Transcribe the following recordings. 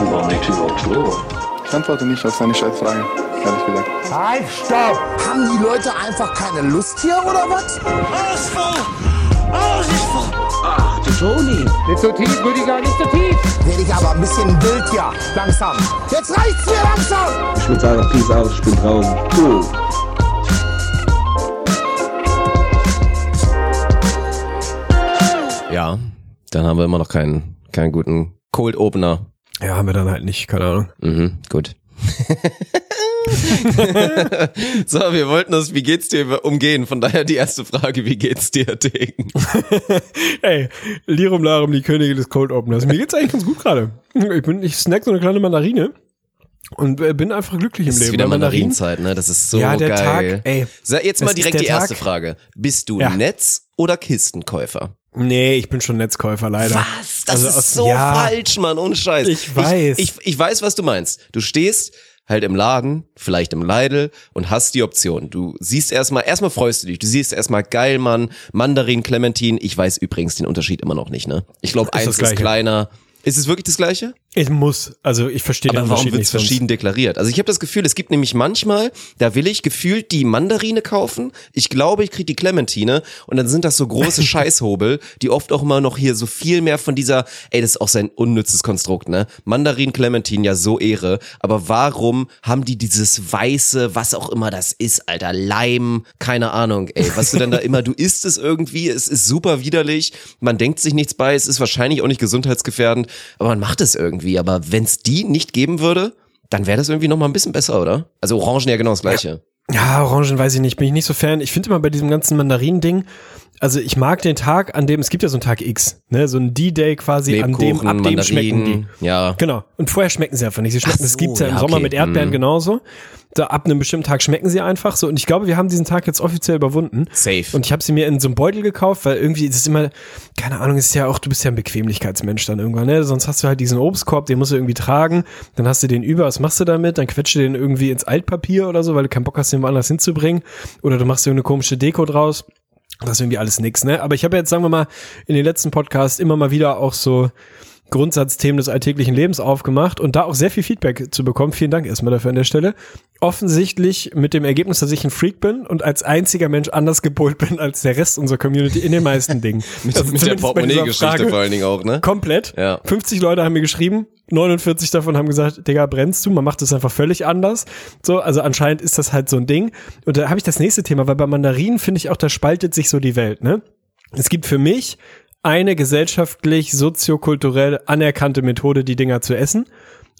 War nicht überhaupt klar. Ich antworte nicht auf seine Scheißfrage, ehrlich gesagt. Halt, stopp! Haben die Leute einfach keine Lust hier oder was? Alles voll! Alles ist voll! Ach, du Toni. Nicht so tief, Rüdiger, nicht so tief! Werde ich aber ein bisschen wild hier, langsam. Jetzt reicht's mir langsam! Ich würde sagen, Peace out, ich bin draußen. Cool. Ja, dann haben wir immer noch keinen, keinen guten Cold Opener. Ja, haben wir dann halt nicht, keine Ahnung. Mhm, gut. so, wir wollten das, wie geht's dir umgehen? Von daher die erste Frage, wie geht's dir, Degen? Ey, Lirum Larum, die Königin des Cold Openers. Mir geht's eigentlich ganz gut gerade. Ich bin, ich snack so eine kleine Mandarine und äh, bin einfach glücklich im Es Leben. ist wieder Mandarinzeit, ne? Das ist so Ja, der geil. Tag, ey. So, jetzt mal Das direkt die erste Tag. Frage. Bist du Ja. Netz- oder Kistenkäufer? Nee, ich bin schon Netzkäufer, leider. Was? Das Also ist aus- so ja. falsch, Mann, ohne Scheiß. Ich weiß. Ich, ich, ich weiß, was du meinst. Du stehst halt im Laden, vielleicht im Lidl und hast die Option. Du siehst erstmal, erstmal freust du dich. Du siehst erstmal geil, Mann, Mandarin, Clementin. Ich weiß übrigens den Unterschied immer noch nicht, ne? Ich glaube, eins ist kleiner. Ist es wirklich das Gleiche? Ich muss, also ich verstehe den Aber warum wird es verschieden deklariert? Also ich habe das Gefühl, es gibt nämlich manchmal, da will ich gefühlt die Mandarine kaufen. Ich glaube, ich krieg die Clementine und dann sind das so große Scheißhobel, die oft auch immer noch hier so viel mehr von dieser, ey, das ist auch sein unnützes Konstrukt, ne? Mandarin, Clementine, ja so Ehre. Aber warum haben die dieses weiße, was auch immer das ist, Alter, Leim, keine Ahnung, ey, was du denn da immer, du isst es irgendwie, es ist super widerlich, man denkt sich nichts bei, es ist wahrscheinlich auch nicht gesundheitsgefährdend, aber man macht es irgendwie. Aber wenn es die nicht geben würde, dann wäre das irgendwie noch mal ein bisschen besser, oder? Also Orangen ja genau das gleiche. Ja, Orangen weiß ich nicht, bin ich nicht so fan. Ich finde immer bei diesem ganzen Mandarinen-Ding, also ich mag den Tag, an dem, es gibt ja so einen Tag X, ne, so ein D-Day quasi, an dem, ab dem schmecken die. Ja. Genau. Und vorher schmecken sie einfach nicht. Sie schmecken, Ach das so, gibt's ja im ja, Sommer okay. mit Erdbeeren Mhm. genauso. Da ab einem bestimmten Tag schmecken sie einfach so. Und ich glaube, wir haben diesen Tag jetzt offiziell überwunden. Safe. Und ich habe sie mir in so einem Beutel gekauft, weil irgendwie ist es immer, keine Ahnung, ist ja auch, du bist ja ein Bequemlichkeitsmensch dann irgendwann, ne? Sonst hast du halt diesen Obstkorb, den musst du irgendwie tragen, dann hast du den über, was machst du damit? Dann quetscht du den irgendwie ins Altpapier oder so, weil du keinen Bock hast, den woanders hinzubringen. Oder du machst irgendeine komische Deko draus. Das ist irgendwie alles nix, ne? Aber ich habe jetzt, sagen wir mal, in den letzten Podcasts immer mal wieder auch so Grundsatzthemen des alltäglichen Lebens aufgemacht und da auch sehr viel Feedback zu bekommen. Vielen Dank erstmal dafür an der Stelle. Offensichtlich mit dem Ergebnis, dass ich ein Freak bin und als einziger Mensch anders gepolt bin als der Rest unserer Community in den meisten Dingen. Mit, Also mit der Portemonnaie-Geschichte vor allen Dingen auch, ne? Komplett. Ja. 50 Leute haben mir geschrieben, 49 davon haben gesagt, Digga, brennst du, man macht das einfach völlig anders. So, also anscheinend ist das halt so ein Ding. Und da habe ich das nächste Thema, weil bei Mandarinen finde ich auch, da spaltet sich so die Welt, ne? Es gibt für mich eine gesellschaftlich, soziokulturell anerkannte Methode, die Dinger zu essen.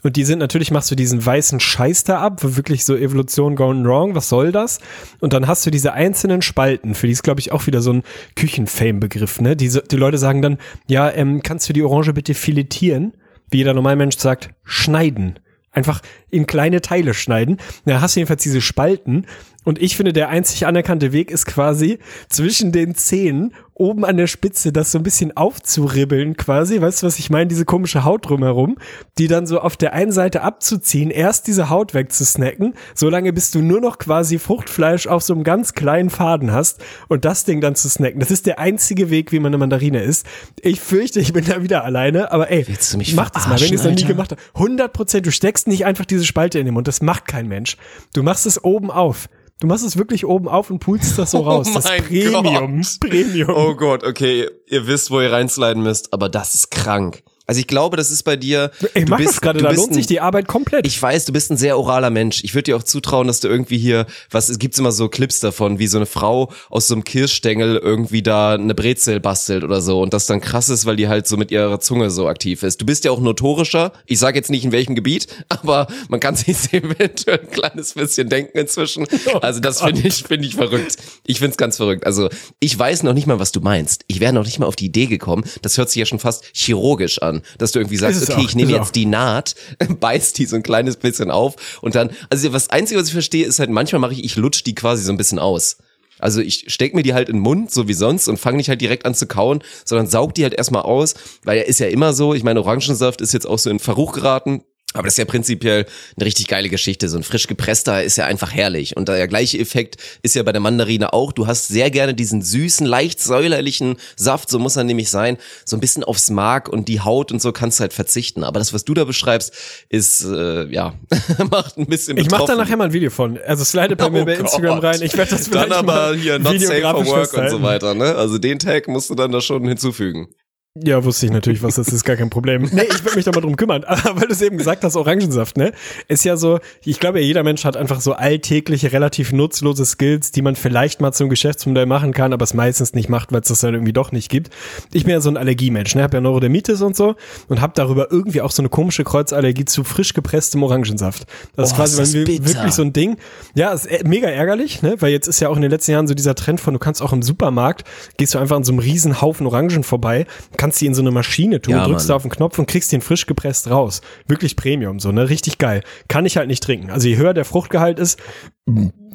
Und die sind natürlich, machst du diesen weißen Scheiß da ab, wo wirklich so Evolution gone wrong, was soll das? Und dann hast du diese einzelnen Spalten, für die ist, glaube ich, auch wieder so ein Küchenfame-Begriff, ne? Die, die Leute sagen dann, ja, ähm, kannst du die Orange bitte filetieren? Wie jeder Normalmensch sagt, schneiden. Einfach in kleine Teile schneiden. Da hast du jedenfalls diese Spalten. Und ich finde, der einzig anerkannte Weg ist quasi zwischen den Zähnen oben an der Spitze das so ein bisschen aufzuribbeln quasi. Weißt du, was ich meine? Diese komische Haut drumherum, die dann so auf der einen Seite abzuziehen, erst diese Haut wegzusnacken, solange bis du nur noch quasi Fruchtfleisch auf so einem ganz kleinen Faden hast und das Ding dann zu snacken. Das ist der einzige Weg, wie man eine Mandarine isst. Ich fürchte, ich bin da wieder alleine, aber ey, Willst du mich mach das mal, wenn ihr es noch nie gemacht habt. 100 Prozent, du steckst nicht einfach diese Spalte in den Mund, das macht kein Mensch. Du machst es oben auf. Du machst es wirklich oben auf und pulst das so raus. das Oh mein Premium. Gott. Premium. Oh Gott, okay, ihr wisst, wo ihr reinsliden müsst, aber das ist krank. Also ich glaube, das ist bei dir. Ey, du mach bist, das gerade, da lohnt ein- sich die Arbeit komplett. Ich weiß, du bist ein sehr oraler Mensch. Ich würde dir auch zutrauen, dass du irgendwie hier, was es gibt immer so Clips davon, wie so eine Frau aus so einem Kirschstängel irgendwie da eine Brezel bastelt oder so und das dann krass ist, weil die halt so mit ihrer Zunge so aktiv ist. Du bist ja auch notorischer. Ich sage jetzt nicht in welchem Gebiet, aber man kann sich eventuell ein kleines bisschen denken inzwischen. Also das finde ich finde ich verrückt. Ich finde es ganz verrückt. Also ich weiß noch nicht mal, was du meinst. Ich wäre noch nicht mal auf die Idee gekommen. Das hört sich ja schon fast chirurgisch an, dass du irgendwie sagst, okay, auch, ich nehme jetzt auch. die Naht, beißt die so ein kleines bisschen auf und dann, also das Einzige, was ich verstehe, ist halt, manchmal mache ich, ich lutsch die quasi so ein bisschen aus. Also ich steck mir die halt in den Mund, so wie sonst, und fange nicht halt direkt an zu kauen, sondern saug die halt erstmal aus, weil er ist ja immer so, ich meine, Orangensaft ist jetzt auch so in Verruch geraten. Aber das ist ja prinzipiell eine richtig geile Geschichte. So ein frisch gepresster ist ja einfach herrlich. Und der gleiche Effekt ist ja bei der Mandarine auch. Du hast sehr gerne diesen süßen, leicht säulerlichen Saft, so muss er nämlich sein. So ein bisschen aufs Mark und die Haut und so kannst du halt verzichten. Aber das, was du da beschreibst, ist, äh, ja, macht ein bisschen Ich mach da betroffen. nachher mal ein Video von. Also slide bei mir Oh bei Instagram rein. Ich werde das Dann vielleicht aber mal hier not safe for work und so weiter, ne? Also den Tag musst du dann da schon hinzufügen. Ja, wusste ich natürlich, was das ist, gar kein Problem. Nee, ich würde mich da mal drum kümmern. Aber weil du es eben gesagt hast, Orangensaft, ne? Ist ja so, ich glaube, ja, jeder Mensch hat einfach so alltägliche, relativ nutzlose Skills, die man vielleicht mal zum Geschäftsmodell machen kann, aber es meistens nicht macht, weil es das dann irgendwie doch nicht gibt. Ich bin ja so ein Allergiemensch, ne? Hab ja Neurodermitis und so und hab darüber irgendwie auch so eine komische Kreuzallergie zu frisch gepresstem Orangensaft. Das ist Oh, quasi ist das wirklich so ein Ding. Ja, ist äh, mega ärgerlich, ne? Weil jetzt ist ja auch in den letzten Jahren so dieser Trend von, du kannst auch im Supermarkt, gehst du einfach an so einem riesen Haufen Orangen vorbei, kannst die in so eine Maschine tun, Ja, drückst Mann. da auf den Knopf und kriegst den frisch gepresst raus. Wirklich Premium, so, ne? Richtig geil. Kann ich halt nicht trinken. Also je höher der Fruchtgehalt ist,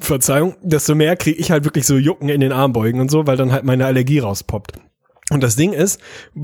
Verzeihung, desto mehr kriege ich halt wirklich so Jucken in den Armbeugen und so, weil dann halt meine Allergie rauspoppt. Und das Ding ist,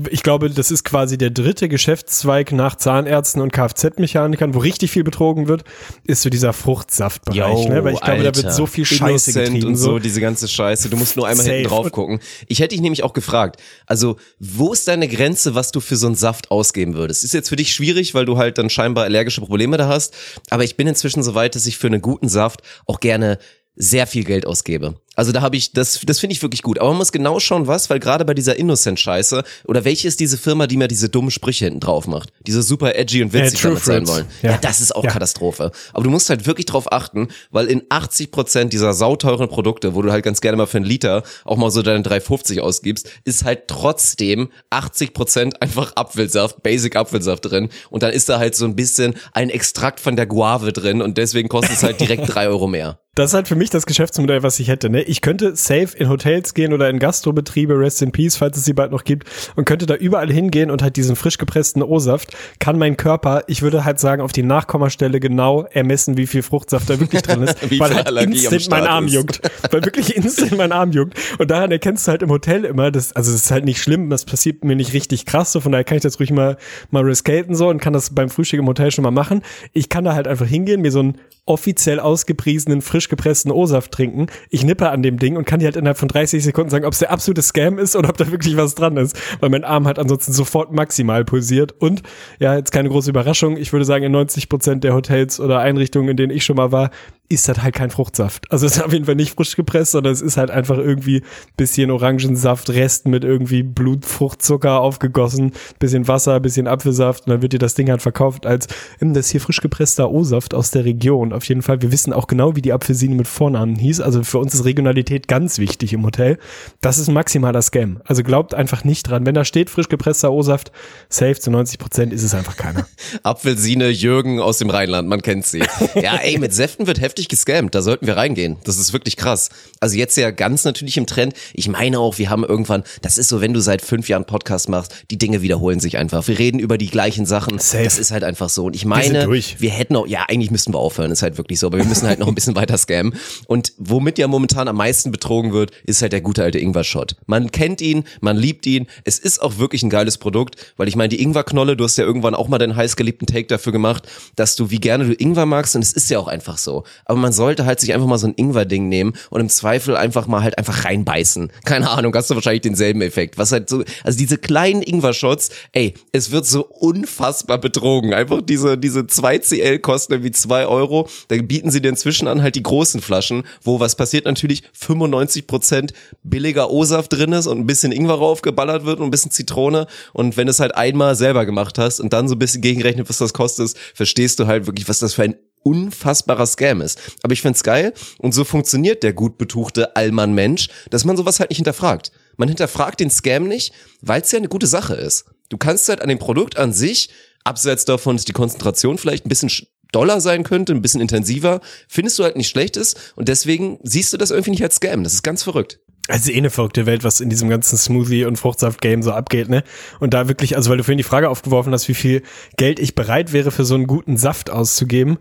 ich glaube, das ist quasi der dritte Geschäftszweig nach Zahnärzten und Kfz-Mechanikern, wo richtig viel betrogen wird, ist so dieser Fruchtsaftbereich, ne? Weil ich glaube, da wird so viel Scheiße Innocent getrieben. und so, so. diese ganze Scheiße. Du musst nur einmal Safe. hinten drauf gucken. Ich hätte dich nämlich auch gefragt, also wo ist deine Grenze, was du für so einen Saft ausgeben würdest? Ist jetzt für dich schwierig, weil du halt dann scheinbar allergische Probleme da hast, aber ich bin inzwischen so weit, dass ich für einen guten Saft auch gerne sehr viel Geld ausgebe. Also da habe ich, das, das finde ich wirklich gut. Aber man muss genau schauen, was, weil gerade bei dieser Innocent-Scheiße, oder welche ist diese Firma, die mir diese dummen Sprüche hinten drauf macht? Diese super edgy und witzig True damit sein wollen. Ja. Ja. das ist auch Ja. Katastrophe. Aber du musst halt wirklich drauf achten, weil in 80 Prozent dieser sauteuren Produkte, wo du halt ganz gerne mal für einen Liter auch mal so deine 3,50 ausgibst, ist halt trotzdem 80 Prozent einfach Apfelsaft, Basic Apfelsaft drin. Und dann ist da halt so ein bisschen ein Extrakt von der Guave drin und deswegen kostet es halt direkt drei Euro mehr. Das ist halt für mich das Geschäftsmodell, was ich hätte. Ne? Ich könnte safe in Hotels gehen oder in Gastrobetriebe, Rest in Peace, falls es sie bald noch gibt, und könnte da überall hingehen und halt diesen frisch gepressten O-Saft, kann mein Körper, ich würde halt sagen, auf die Nachkommastelle genau ermessen, wie viel Fruchtsaft da wirklich drin ist, weil halt Allergie instant mein Arm ist. juckt. Weil wirklich instant mein Arm juckt. Und daran erkennst du halt im Hotel immer, das, also das ist halt nicht schlimm, das passiert mir nicht richtig krass, so von daher kann ich das ruhig mal, mal riskaten so und kann das beim Frühstück im Hotel schon mal machen. Ich kann da halt einfach hingehen, mir so einen offiziell ausgepriesenen, frisch gepressten O-Saft trinken. Ich nippe an dem Ding und kann dir halt innerhalb von 30 Sekunden sagen, ob es der absolute Scam ist oder ob da wirklich was dran ist, weil mein Arm halt ansonsten sofort maximal pulsiert. Und ja, jetzt keine große Überraschung. Ich würde sagen, in 90 Prozent der Hotels oder Einrichtungen, in denen ich schon mal war, ist das halt kein Fruchtsaft. Also es ist auf jeden Fall nicht frisch gepresst, sondern es ist halt einfach irgendwie bisschen Orangensaft, Rest mit irgendwie Blutfruchtzucker aufgegossen, bisschen Wasser, bisschen Apfelsaft und dann wird dir das Ding halt verkauft als "Hm, das hier frisch gepresster O-Saft aus der Region. Auf jeden Fall, wir wissen auch genau, wie die Apfelsine mit Vornamen hieß. Also für uns ist Regionalität ganz wichtig im Hotel. Das ist ein maximaler Scam. Also glaubt einfach nicht dran. Wenn da steht frisch gepresster O-Saft, safe zu 90 Prozent ist es einfach keiner. Apfelsine Jürgen aus dem Rheinland, man kennt sie. Ja, ey, mit Säften wird heftig gescammt, da sollten wir reingehen. Das ist wirklich krass. Also jetzt ja ganz natürlich im Trend. Ich meine auch, wir haben irgendwann, das ist so, wenn du seit fünf Jahren Podcast machst, die Dinge wiederholen sich einfach. Wir reden über die gleichen Sachen. Safe. Das ist halt einfach so. Und ich meine, durch. wir hätten auch, ja, eigentlich müssten wir aufhören, ist halt wirklich so, aber wir müssen halt noch ein bisschen weiter scammen. Und womit ja momentan am meisten betrogen wird, ist halt der gute alte Ingwer-Shot. Man kennt ihn, man liebt ihn. Es ist auch wirklich ein geiles Produkt, weil ich meine, die Ingwer-Knolle, du hast ja irgendwann auch mal deinen heißgeliebten Take dafür gemacht, dass du, wie gerne du Ingwer magst und es ist ja auch einfach so. Aber man sollte halt sich einfach mal so ein Ingwer-Ding nehmen und im Zweifel einfach mal halt einfach reinbeißen. Keine Ahnung, hast du wahrscheinlich denselben Effekt. Was halt so, also diese kleinen Ingwer-Shots, ey, es wird so unfassbar betrogen. Einfach diese, diese 2 CL kosten irgendwie 2 Euro. Da bieten sie dir inzwischen an halt die großen Flaschen, wo was passiert natürlich 95% billiger O-Saft drin ist und ein bisschen Ingwer raufgeballert wird und ein bisschen Zitrone. Und wenn du es halt einmal selber gemacht hast und dann so ein bisschen gegenrechnet, was das kostet, verstehst du halt wirklich, was das für ein unfassbarer Scam ist. Aber ich find's geil und so funktioniert der gut betuchte Allmann-Mensch, dass man sowas halt nicht hinterfragt. Man hinterfragt den Scam nicht, weil es ja eine gute Sache ist. Du kannst halt an dem Produkt an sich, abseits davon, dass die Konzentration vielleicht ein bisschen sch- doller sein könnte, ein bisschen intensiver, findest du halt nicht schlecht ist und deswegen siehst du das irgendwie nicht als Scam. Das ist ganz verrückt. Ist eh eine verrückte Welt, was in diesem ganzen Smoothie- und Fruchtsaft-Game so abgeht, ne? Und da wirklich, also weil du vorhin die Frage aufgeworfen hast, wie viel Geld ich bereit wäre, für so einen guten Saft auszugeben.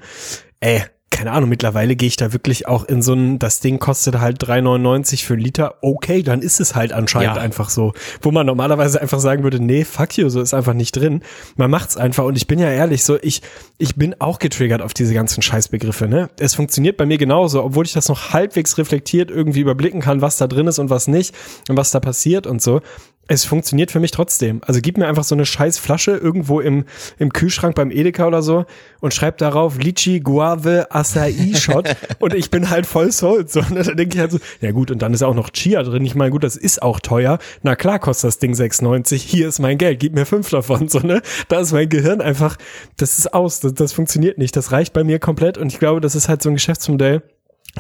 Ey, keine Ahnung, mittlerweile gehe ich da wirklich auch in so ein, das Ding kostet halt 3,99 für einen Liter. Okay, dann ist es halt anscheinend Ja. einfach so. Wo man normalerweise einfach sagen würde, nee, fuck you, so ist einfach nicht drin. Man macht's einfach und ich bin ja ehrlich, so ich, ich bin auch getriggert auf diese ganzen Scheißbegriffe, ne? Es funktioniert bei mir genauso, obwohl ich das noch halbwegs reflektiert irgendwie überblicken kann, was da drin ist und was nicht und was da passiert und so. Es funktioniert für mich trotzdem. Also gib mir einfach so eine scheiß Flasche irgendwo im, im Kühlschrank beim Edeka oder so und schreib darauf Litchi Guave Acai Shot und ich bin halt voll sold. So, und dann denke ich halt so, ja gut, und dann ist auch noch Chia drin. Ich meine, gut, das ist auch teuer. Na klar kostet das Ding 6,90. Hier ist mein Geld, gib mir fünf davon. So, ne? Da ist mein Gehirn einfach, das ist aus, das, das funktioniert nicht. Das reicht bei mir komplett und ich glaube, das ist halt so ein Geschäftsmodell.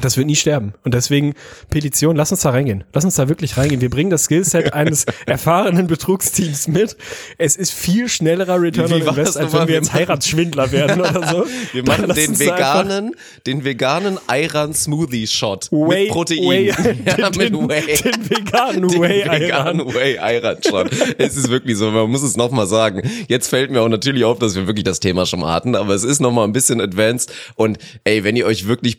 Das wird nie sterben. Und deswegen, Petition, lass uns da reingehen. Lass uns da wirklich reingehen. Wir bringen das Skillset eines erfahrenen Betrugsteams mit. Es ist viel schnellerer Return Wie on Invest, als wenn wir jetzt Heiratsschwindler werden oder so. Wir machen den veganen, den veganen Ayran Smoothie Shot Whey, mit Protein. Whey, ja, den, mit Whey. den veganen Whey veganen Ayran. Whey Ayran Shot. es ist wirklich so, man muss es nochmal sagen. Jetzt fällt mir auch natürlich auf, dass wir wirklich das Thema schon mal hatten, aber es ist nochmal ein bisschen advanced und ey, wenn ihr euch wirklich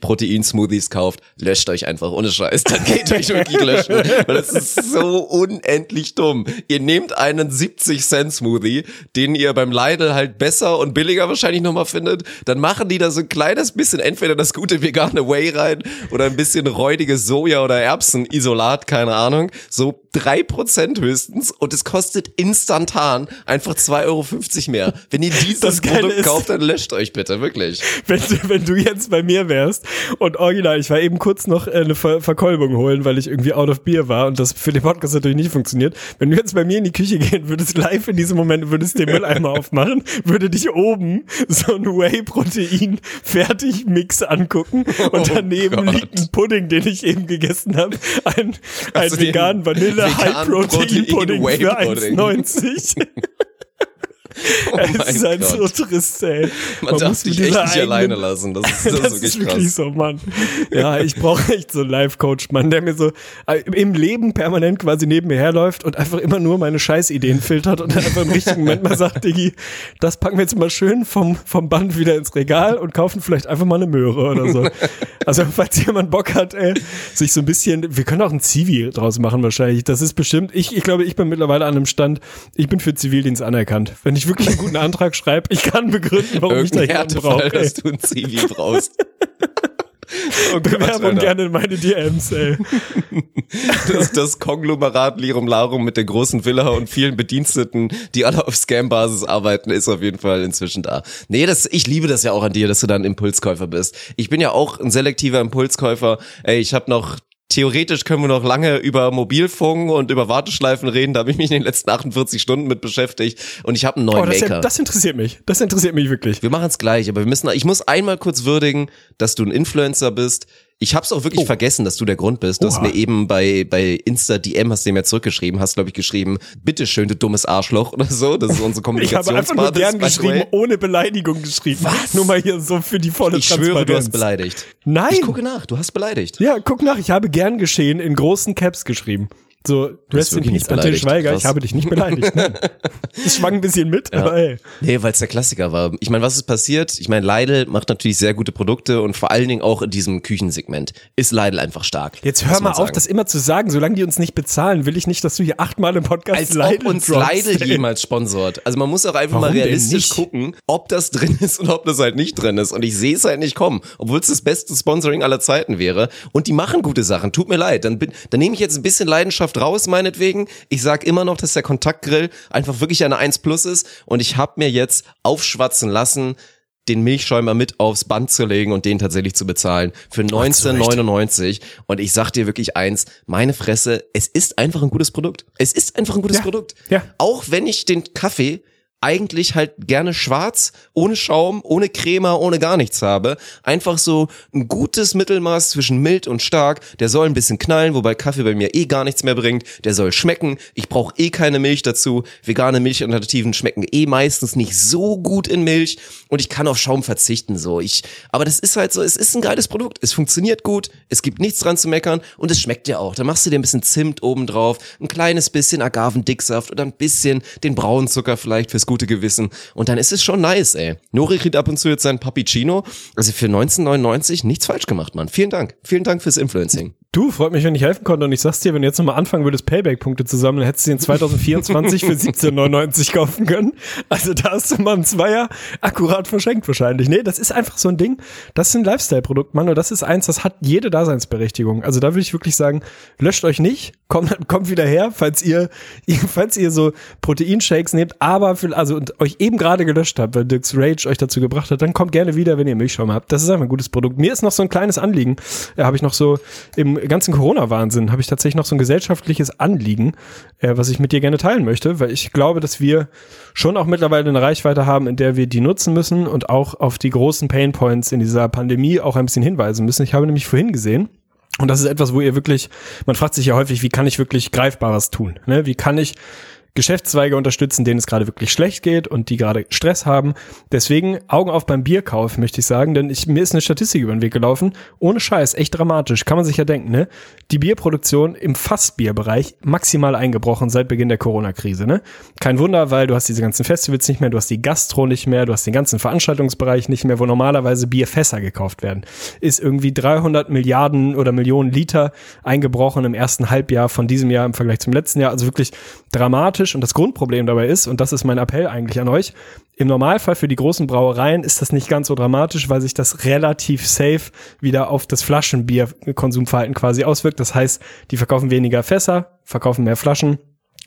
Protein-Smoothies kauft, löscht euch einfach ohne Scheiß. Dann geht euch wirklich löschen, weil das ist so unendlich dumm. Ihr nehmt einen 70 Cent Smoothie, den ihr beim Lidl halt besser und billiger wahrscheinlich nochmal findet, dann machen die da so ein kleines bisschen entweder das gute vegane Whey rein oder ein bisschen räudiges Soja oder Erbsenisolat, keine Ahnung, so drei Prozent höchstens und es kostet instantan einfach 2,50 Euro mehr. Wenn ihr dieses Produkt kauft, dann löscht euch bitte, wirklich. wenn du, wenn du jetzt bei mir wärst und original, ich war eben kurz noch äh, eine Ver Verkolbung holen, weil ich irgendwie out of beer war und das für den Podcast natürlich nicht funktioniert. Wenn du jetzt bei mir in die Küche gehen würdest, live in diesem Moment, würdest den Mülleimer aufmachen, würde dich oben so ein Whey-Protein-Fertig-Mix angucken und daneben Oh liegt ein Pudding, den ich eben gegessen habe. Ein, ein veganen Vanille-High-Protein-Pudding für Whey-Pudding? 1,90. Oh es ist halt so trist, ey. Man, darf muss mit dich echt nicht eigenen- alleine lassen. Das ist, das das ist wirklich krass. so, Mann. Ja, ich brauche echt so einen Life-Coach, Mann, der mir so äh, im Leben permanent quasi neben mir herläuft und einfach immer nur meine Scheißideen filtert und dann einfach im richtigen Moment mal sagt, Diggi, das packen wir jetzt mal schön vom, vom Band wieder ins Regal und kaufen vielleicht einfach mal eine Möhre oder so. Also, falls jemand Bock hat, ey, sich so ein bisschen, wir können auch ein Zivi draus machen wahrscheinlich. Das ist bestimmt, ich, ich glaube, ich bin mittlerweile an einem Stand, ich bin für Zivildienst anerkannt. Wenn ich wirklich einen guten Antrag schreibe, ich kann begründen, warum ich da Irgendein jemanden brauche. dass du ein Zivi brauchst. Oh Gott, Bewerbung Alter. gerne in meine DMs, ey. Das, das Konglomerat Lirum Larum mit der großen Villa und vielen Bediensteten, die alle auf Scam-Basis arbeiten, ist auf jeden Fall inzwischen da. Nee, das, ich liebe das ja auch an dir, dass du dann Impulskäufer bist. Ich bin ja auch ein selektiver Impulskäufer. Ey, ich habe noch Theoretisch können wir noch lange über Mobilfunk und über Warteschleifen reden. Da habe ich mich in den letzten 48 Stunden mit beschäftigt. Und ich habe einen neuen Oh, das, Maker. das interessiert mich. Das interessiert mich wirklich. Wir machen es gleich, aber wir müssen. Ich muss einmal kurz würdigen, dass du ein Influencer bist. Ich hab's auch wirklich vergessen, dass du der Grund bist. Du hast Oh. Oha. mir eben bei bei Insta DM hast du mir zurückgeschrieben, hast glaube ich geschrieben, bitteschön, du dummes Arschloch oder so. Das ist unsere Ich habe einfach nur Kommunikationsbasis. gern geschrieben, way. ohne Beleidigung geschrieben. Was? Nur mal hier so für die volle Ich schwöre, du hast Transparenz. beleidigt. Nein. Ich gucke nach, du hast beleidigt. Ja, guck nach, ich habe gern geschehen in großen Caps geschrieben. So, Rest in wirklich Peace, nicht Antje beleidigt. Schweiger, Krass. ich habe dich nicht beleidigt. Nein. Es schwang ein bisschen mit, aber ey. Nee, weil es der Klassiker war. Ich meine, was ist passiert? Ich meine, Lidl macht natürlich sehr gute Produkte und vor allen Dingen auch in diesem Küchensegment ist Lidl einfach stark. Jetzt hör mal auf, sagen. das immer zu sagen. Solange die uns nicht bezahlen, will ich nicht, dass du hier achtmal im Podcast als Lidl ob uns droppst, Lidl ey. jemals sponsort. Also man muss auch einfach Warum mal realistisch gucken, ob das drin ist und ob das halt nicht drin ist. Und ich sehe es halt nicht kommen, obwohl es das beste Sponsoring aller Zeiten wäre. Und die machen gute Sachen. Tut mir leid. Dann, bin, dann nehme ich jetzt ein bisschen Leidenschaft raus, meinetwegen. Ich sag immer noch, dass der Kontaktgrill einfach wirklich eine 1 Plus ist. Und ich habe mir jetzt aufschwatzen lassen, den Milchschäumer mit aufs Band zu legen und den tatsächlich zu bezahlen für 1999 und ich sag dir wirklich eins, meine Fresse, es ist einfach ein gutes Produkt. Es ist einfach ein gutes Ja. Produkt. Ja. Auch wenn ich den Kaffee eigentlich halt gerne schwarz, ohne Schaum, ohne Crema, ohne gar nichts habe. Einfach so ein gutes Mittelmaß zwischen mild und stark. Der soll ein bisschen knallen, wobei Kaffee bei mir eh gar nichts mehr bringt. Der soll schmecken. Ich brauche eh keine Milch dazu. Vegane Milchalternativen schmecken eh meistens nicht so gut in Milch und ich kann auf Schaum verzichten so. Ich, aber das ist halt so, es ist ein geiles Produkt. Es funktioniert gut, es gibt nichts dran zu meckern und es schmeckt ja auch. Da machst du dir ein bisschen Zimt oben drauf, ein kleines bisschen Agavendicksaft oder ein bisschen den Braunzucker vielleicht fürs gute Gewissen. Und dann ist es schon nice, ey. Nori kriegt ab und zu jetzt sein Pappuccino. Also für 1999 nichts falsch gemacht, Mann. Vielen Dank. Vielen Dank fürs Influencing. Du, freut mich, wenn ich helfen konnte. Und ich sag's dir, wenn du jetzt nochmal anfangen würdest, Payback-Punkte zu sammeln, hättest du den 2024 für 17,99 kaufen können. Also da hast du mal einen Zweier akkurat verschenkt wahrscheinlich. Nee, das ist einfach so ein Ding. Das ist ein Lifestyle-Produkt, Mann. Und das ist eins, das hat jede Daseinsberechtigung. Also da würde ich wirklich sagen, löscht euch nicht, kommt, kommt wieder her, falls ihr, falls ihr so Proteinshakes nehmt, aber für, also und euch eben gerade gelöscht habt, weil Dirks Rage euch dazu gebracht hat, dann kommt gerne wieder, wenn ihr Milchschaum habt. Das ist einfach ein gutes Produkt. Mir ist noch so ein kleines Anliegen. Ja, habe ich noch so im ganzen Corona-Wahnsinn habe ich tatsächlich noch so ein gesellschaftliches Anliegen, äh, was ich mit dir gerne teilen möchte, weil ich glaube, dass wir schon auch mittlerweile eine Reichweite haben, in der wir die nutzen müssen und auch auf die großen Painpoints in dieser Pandemie auch ein bisschen hinweisen müssen. Ich habe nämlich vorhin gesehen, und das ist etwas, wo ihr wirklich, man fragt sich ja häufig, wie kann ich wirklich Greifbares tun? Ne? Wie kann ich Geschäftszweige unterstützen, denen es gerade wirklich schlecht geht und die gerade Stress haben. Deswegen Augen auf beim Bierkauf, möchte ich sagen, denn ich, mir ist eine Statistik über den Weg gelaufen. Ohne Scheiß, echt dramatisch. Kann man sich ja denken, ne? Die Bierproduktion im Fassbierbereich maximal eingebrochen seit Beginn der Corona-Krise, ne? Kein Wunder, weil du hast diese ganzen Festivals nicht mehr, du hast die Gastro nicht mehr, du hast den ganzen Veranstaltungsbereich nicht mehr, wo normalerweise Bierfässer gekauft werden. Ist irgendwie 300 Milliarden oder Millionen Liter eingebrochen im ersten Halbjahr von diesem Jahr im Vergleich zum letzten Jahr. Also wirklich dramatisch dramatisch und das Grundproblem dabei ist, und das ist mein Appell eigentlich an euch, im Normalfall für die großen Brauereien ist das nicht ganz so dramatisch, weil sich das relativ safe wieder auf das Flaschenbierkonsumverhalten quasi auswirkt. Das heißt, die verkaufen weniger Fässer, verkaufen mehr Flaschen,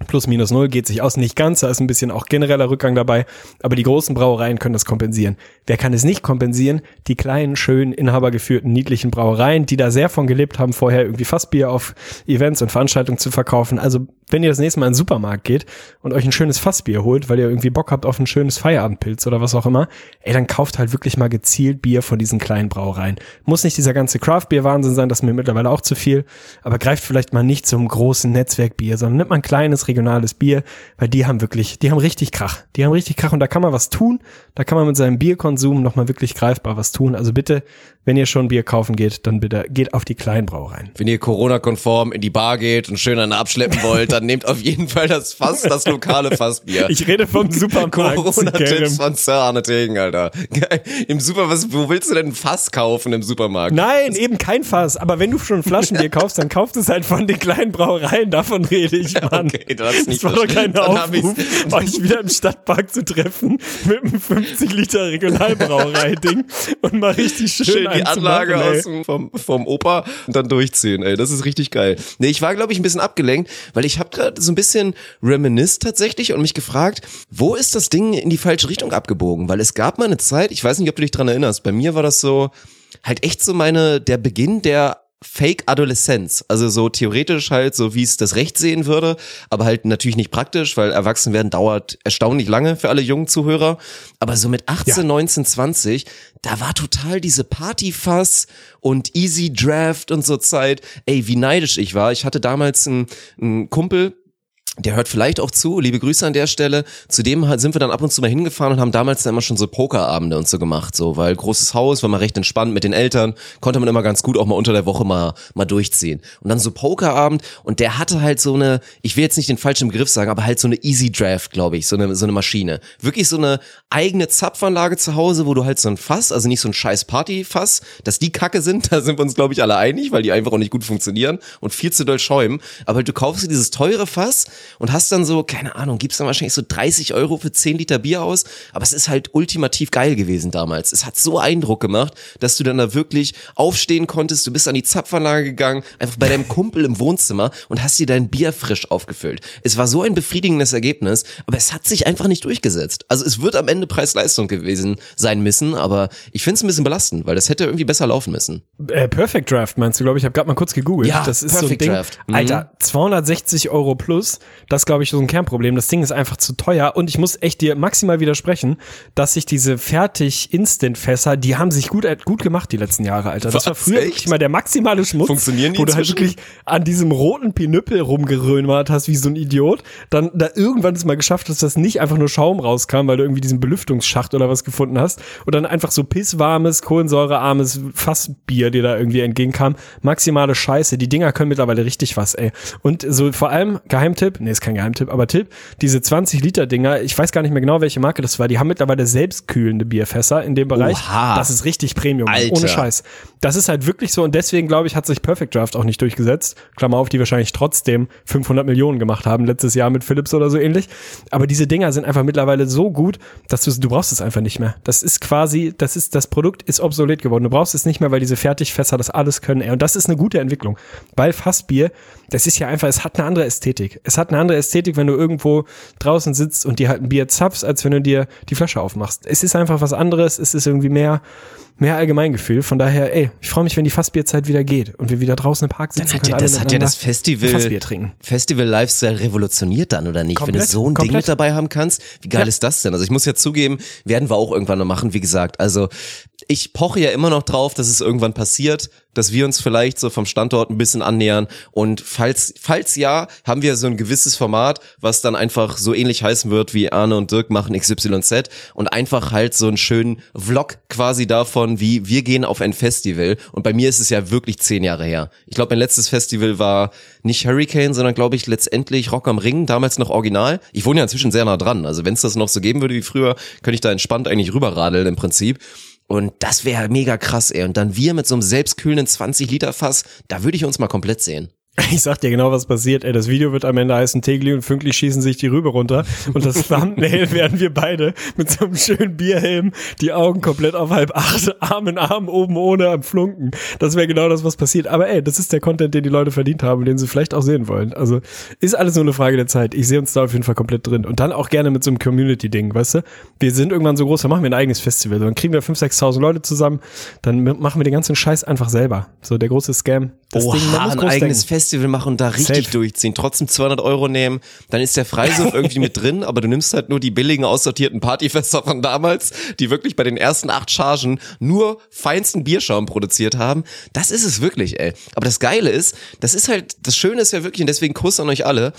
Plus minus null geht sich aus, nicht ganz, da ist ein bisschen auch genereller Rückgang dabei, aber die großen Brauereien können das kompensieren. Wer kann es nicht kompensieren? Die kleinen, schönen, inhabergeführten, niedlichen Brauereien, die da sehr von gelebt haben, vorher irgendwie Fassbier auf Events und Veranstaltungen zu verkaufen. Also wenn ihr das nächste Mal in den Supermarkt geht und euch ein schönes Fassbier holt, weil ihr irgendwie Bock habt auf ein schönes Feierabendpilz oder was auch immer, ey, dann kauft halt wirklich mal gezielt Bier von diesen kleinen Brauereien. Muss nicht dieser ganze Craft-Bier-Wahnsinn sein, das ist mir mittlerweile auch zu viel, aber greift vielleicht mal nicht zum großen Netzwerkbier, sondern nimmt mal ein kleines regionales Bier, weil die haben wirklich, die haben richtig Krach. Die haben richtig Krach und da kann man was tun, da kann man mit seinem Bierkonsum nochmal wirklich greifbar was tun. Also bitte, wenn ihr schon Bier kaufen geht, dann bitte geht auf die kleinen Brauereien. Wenn ihr Corona-konform in die Bar geht und schön einen abschleppen wollt, dann nehmt auf jeden Fall das Fass, das lokale Fassbier. Ich rede vom Supermarkt. Corona-Tipps von Sir Arne Tegen, Alter. Im Super, was, wo willst du denn ein Fass kaufen im Supermarkt? Nein, eben kein Fass. Aber wenn du schon Flaschenbier kaufst, dann kauft es halt von den kleinen Brauereien. Davon rede ich, Mann. Okay, du hast nicht das war doch kein Aufruf, euch wieder im Stadtpark zu treffen mit einem 50 Liter Regionalbrauerei-Ding und mal richtig schön, schön die Anlage machen, aus dem, vom, vom Opa und dann durchziehen, ey. Das ist richtig geil. Nee, ich war, glaube ich, ein bisschen abgelenkt, weil ich habe gerade so ein bisschen reminisced tatsächlich und mich gefragt, wo ist das Ding in die falsche Richtung abgebogen? Weil es gab mal eine Zeit, ich weiß nicht, ob du dich dran erinnerst, bei mir war das so, halt echt so meine, der Beginn der Fake-Adoleszenz. Also so theoretisch halt, so wie es das Recht sehen würde, aber halt natürlich nicht praktisch, weil erwachsen werden dauert erstaunlich lange für alle jungen Zuhörer. Aber so mit 18, Ja. 19, 20, da war total diese Partyfass und Easy Draft und so Zeit. Ey, wie neidisch ich war. Ich hatte damals einen, einen Kumpel, der hört vielleicht auch zu, liebe Grüße an der Stelle. Zudem sind wir dann ab und zu mal hingefahren und haben damals dann immer schon so Pokerabende und so gemacht, so, weil großes Haus, war mal recht entspannt mit den Eltern, konnte man immer ganz gut auch mal unter der Woche mal, mal durchziehen. Und dann so Pokerabend und der hatte halt so eine, ich will jetzt nicht den falschen Begriff sagen, aber halt so eine Easy Draft, glaube ich, so eine, so eine Maschine. Wirklich so eine eigene Zapfanlage zu Hause, wo du halt so ein Fass, also nicht so ein scheiß Partyfass, dass die Kacke sind, da sind wir uns, glaube ich, alle einig, weil die einfach auch nicht gut funktionieren und viel zu doll schäumen. Aber halt, du kaufst dir dieses teure Fass und hast dann so, keine Ahnung, gibst dann wahrscheinlich so 30 Euro für 10 Liter Bier aus, aber es ist halt ultimativ geil gewesen damals. Es hat so Eindruck gemacht, dass du dann da wirklich aufstehen konntest, du bist an die Zapfanlage gegangen, einfach bei deinem Kumpel im Wohnzimmer und hast dir dein Bier frisch aufgefüllt. Es war so ein befriedigendes Ergebnis, aber es hat sich einfach nicht durchgesetzt. Also es wird am Ende Preis-Leistung gewesen sein müssen, aber ich finde es ein bisschen belastend, weil das hätte irgendwie besser laufen müssen. Äh, Perfect Draft meinst du, glaube ich. Ich habe gerade mal kurz gegoogelt. Ja, das ist so ein Perfect Ding. Draft. Mhm. Alter, 260 Euro plus. Das glaube ich so ein Kernproblem. Das Ding ist einfach zu teuer und ich muss echt dir maximal widersprechen, dass sich diese fertig Instant-Fässer, die haben sich gut gut gemacht die letzten Jahre, Alter. Das war Was? früher Echt? wirklich mal der maximale Schmutz, Funktionieren die wo du halt wirklich an diesem roten Pinüppel rumgerömert hast wie so ein Idiot. Dann da irgendwann es mal geschafft hast, dass nicht einfach nur Schaum rauskam, weil du irgendwie diesen Belüftungsschacht oder was gefunden hast und dann einfach so pisswarmes, kohlensäurearmes Fassbier dir da irgendwie entgegenkam. Maximale Scheiße. Die Dinger können mittlerweile richtig was, ey. Und so vor allem, Geheimtipp, nee, ist kein Geheimtipp, aber Tipp, diese 20 Liter Dinger, ich weiß gar nicht mehr genau, welche Marke das war, die haben mittlerweile selbstkühlende Bierfässer in dem Bereich. Oha. Das ist richtig Premium, Alter. ohne Scheiß. Das ist halt wirklich so und deswegen, glaube ich, hat sich Perfect Draft auch nicht durchgesetzt. Klammer auf, die wahrscheinlich trotzdem 500 Millionen gemacht haben, letztes Jahr mit Philips oder so ähnlich. Aber diese Dinger sind einfach mittlerweile so gut, dass du, du brauchst es einfach nicht mehr. Das ist quasi, das ist, das Produkt ist obsolet geworden. Du brauchst es nicht mehr, weil diese Fertigfässer das alles können. Ey. Und das ist eine gute Entwicklung. Weil Fassbier, das ist ja einfach, es hat eine andere Ästhetik. Es hat eine andere Ästhetik, wenn du irgendwo draußen sitzt und dir halt ein Bier zapfst, als wenn du dir die Flasche aufmachst. Es ist einfach was anderes, es ist irgendwie mehr, mehr Allgemeingefühl. Von daher, ey, ich freue mich, wenn die Fassbierzeit wieder geht und wir wieder draußen im Park sitzen Dann hat können. ja, das hat ja das Festival, Fassbier trinken. Festival Lifestyle revolutioniert dann, oder nicht? Wenn Komplett, du so ein Ding komplett. mit dabei haben kannst, wie geil Ja. ist das denn? Also ich muss ja zugeben, werden wir auch irgendwann noch machen, wie gesagt. Also ich poche ja immer noch drauf, dass es irgendwann passiert, dass wir uns vielleicht so vom Standort ein bisschen annähern und falls, falls ja, haben wir so ein gewisses Format, was dann einfach so ähnlich heißen wird wie Arne und Dirk machen XYZ und einfach halt so einen schönen Vlog quasi davon, wie wir gehen auf ein Festival und bei mir ist es ja wirklich zehn Jahre her. Ich glaube, mein letztes Festival war nicht Hurricane, sondern glaube ich letztendlich Rock am Ring, damals noch original. Ich wohne ja inzwischen sehr nah dran, also wenn es das noch so geben würde wie früher, könnte ich da entspannt eigentlich rüberradeln im Prinzip. Und das wäre mega krass, ey. Und dann wir mit so einem selbstkühlenden 20 Liter Fass, da würde ich uns mal komplett sehen. Ich sag dir genau, was passiert. Ey, das Video wird am Ende heißen, Tegli und Fünkli schießen sich die Rübe runter. Und das Thumbnail werden wir beide mit so einem schönen Bierhelm, die Augen komplett auf halb acht, Arm in Arm, oben ohne am Flunken. Das wäre genau das, was passiert. Aber ey, das ist der Content, den die Leute verdient haben, den sie vielleicht auch sehen wollen. Also ist alles nur eine Frage der Zeit. Ich sehe uns da auf jeden Fall komplett drin. Und dann auch gerne mit so einem Community-Ding, weißt du? Wir sind irgendwann so groß, dann machen wir ein eigenes Festival. Dann kriegen wir 5.000, 6.000 Leute zusammen, dann machen wir den ganzen Scheiß einfach selber. So der große Scam. Das Oha, Ding, man muss ein groß eigenes denken. Festival machen und da richtig Safe. durchziehen, trotzdem 200 Euro nehmen, dann ist der Freisuff irgendwie mit drin, aber du nimmst halt nur die billigen, aussortierten Partyfester von damals, die wirklich bei den ersten acht Chargen nur feinsten Bierschaum produziert haben. Das ist es wirklich, ey. Aber das Geile ist, das ist halt, das Schöne ist ja wirklich, und deswegen Kuss an euch alle,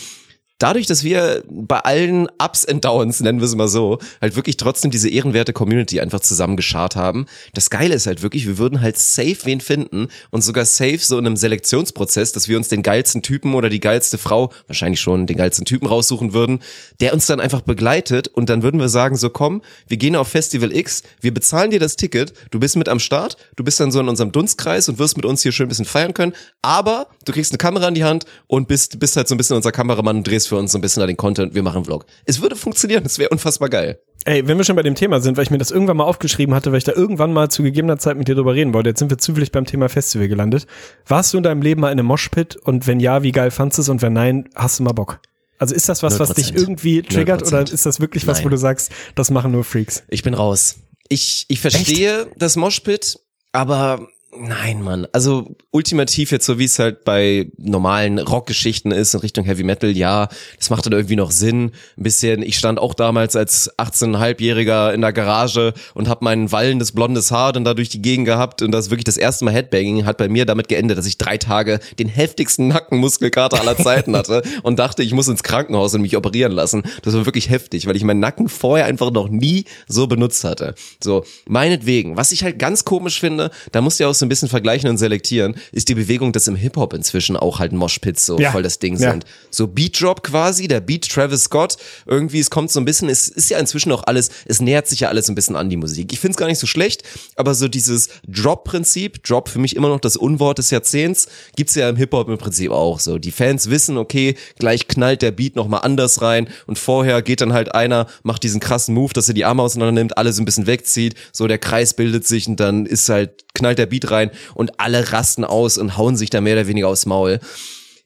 dadurch, dass wir bei allen Ups and Downs, nennen wir es mal so, halt wirklich trotzdem diese ehrenwerte Community einfach zusammengeschart haben. Das Geile ist halt wirklich, wir würden halt safe wen finden und sogar safe so in einem Selektionsprozess, dass wir uns den geilsten Typen oder die geilste Frau, wahrscheinlich schon den geilsten Typen raussuchen würden, der uns dann einfach begleitet und dann würden wir sagen, so komm, wir gehen auf Festival X, wir bezahlen dir das Ticket, du bist mit am Start, du bist dann so in unserem Dunstkreis und wirst mit uns hier schön ein bisschen feiern können, aber du kriegst eine Kamera in die Hand und bist, bist halt so ein bisschen unser Kameramann und drehst für uns so ein bisschen da den Content, wir machen Vlog. Es würde funktionieren, es wäre unfassbar geil. Ey, wenn wir schon bei dem Thema sind, weil ich mir das irgendwann mal aufgeschrieben hatte, weil ich da irgendwann mal zu gegebener Zeit mit dir drüber reden wollte, jetzt sind wir zufällig beim Thema Festival gelandet. Warst du in deinem Leben mal in einem Moshpit und wenn ja, wie geil fandst du es und wenn nein, hast du mal Bock? Also ist das was, was dich 0%. irgendwie triggert oder 0%. ist das wirklich was, wo Nein. du sagst, das machen nur Freaks? Ich bin raus. Ich, ich verstehe das Moshpit, aber nein, Mann. Also ultimativ jetzt so wie es halt bei normalen Rockgeschichten ist in Richtung Heavy Metal, ja, das macht dann irgendwie noch Sinn. Ein bisschen, ich stand auch damals als 18,5-Jähriger in der Garage und habe mein wallendes blondes Haar dann da durch die Gegend gehabt und das wirklich das erste Mal Headbanging hat bei mir damit geendet, dass ich drei Tage den heftigsten Nackenmuskelkater aller Zeiten hatte und dachte, ich muss ins Krankenhaus und mich operieren lassen. Das war wirklich heftig, weil ich meinen Nacken vorher einfach noch nie so benutzt hatte. So, meinetwegen. Was ich halt ganz komisch finde, da musst du ja auch so ein bisschen vergleichen und selektieren, ist die Bewegung, dass im Hip-Hop inzwischen auch halt Moshpits so Ja. voll das Ding Ja. sind. So Beat Drop quasi, der Beat Travis Scott, irgendwie, es kommt so ein bisschen, es ist ja inzwischen auch alles, es nähert sich ja alles ein bisschen an die Musik. Ich finde es gar nicht so schlecht, aber so dieses Drop-Prinzip, Drop für mich immer noch das Unwort des Jahrzehnts, gibt's ja im Hip-Hop im Prinzip auch so. Die Fans wissen, okay, gleich knallt der Beat nochmal anders rein und vorher geht dann halt einer, macht diesen krassen Move, dass er die Arme auseinander nimmt, alles ein bisschen wegzieht, so der Kreis bildet sich und dann ist halt, knallt der Beat rein und alle rasten aus und hauen sich da mehr oder weniger aufs Maul.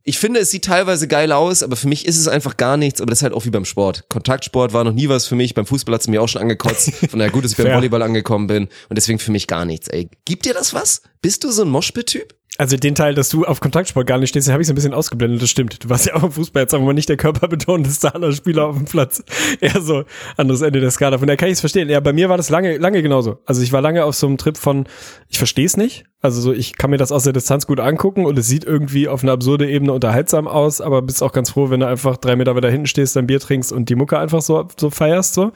Ich finde, es sieht teilweise geil aus, aber für mich ist es einfach gar nichts. Aber das ist halt auch wie beim Sport. Kontaktsport war noch nie was für mich. Beim Fußball hat es mir auch schon angekotzt. Von daher gut, dass ich beim. Volleyball angekommen bin. Und deswegen für mich gar nichts, ey. Gibt dir das was? Bist du so ein Moshpit-Typ? Also den Teil, dass du auf Kontaktsport gar nicht stehst, habe ich so ein bisschen ausgeblendet, das stimmt. Du warst ja auch im Fußball jetzt, mal nicht der körperbetonendste aller Spieler auf dem Platz. Eher so anderes Ende der Skala. Von daher kann ich es verstehen. Ja, bei mir war das lange, lange genauso. Also ich war lange auf so einem Trip von, ich verstehe es nicht. Also so, ich kann mir das aus der Distanz gut angucken und es sieht irgendwie auf einer absurde Ebene unterhaltsam aus, aber bist auch ganz froh, wenn du einfach drei Meter weiter hinten stehst, dein Bier trinkst und die Mucke einfach so, so feierst, so.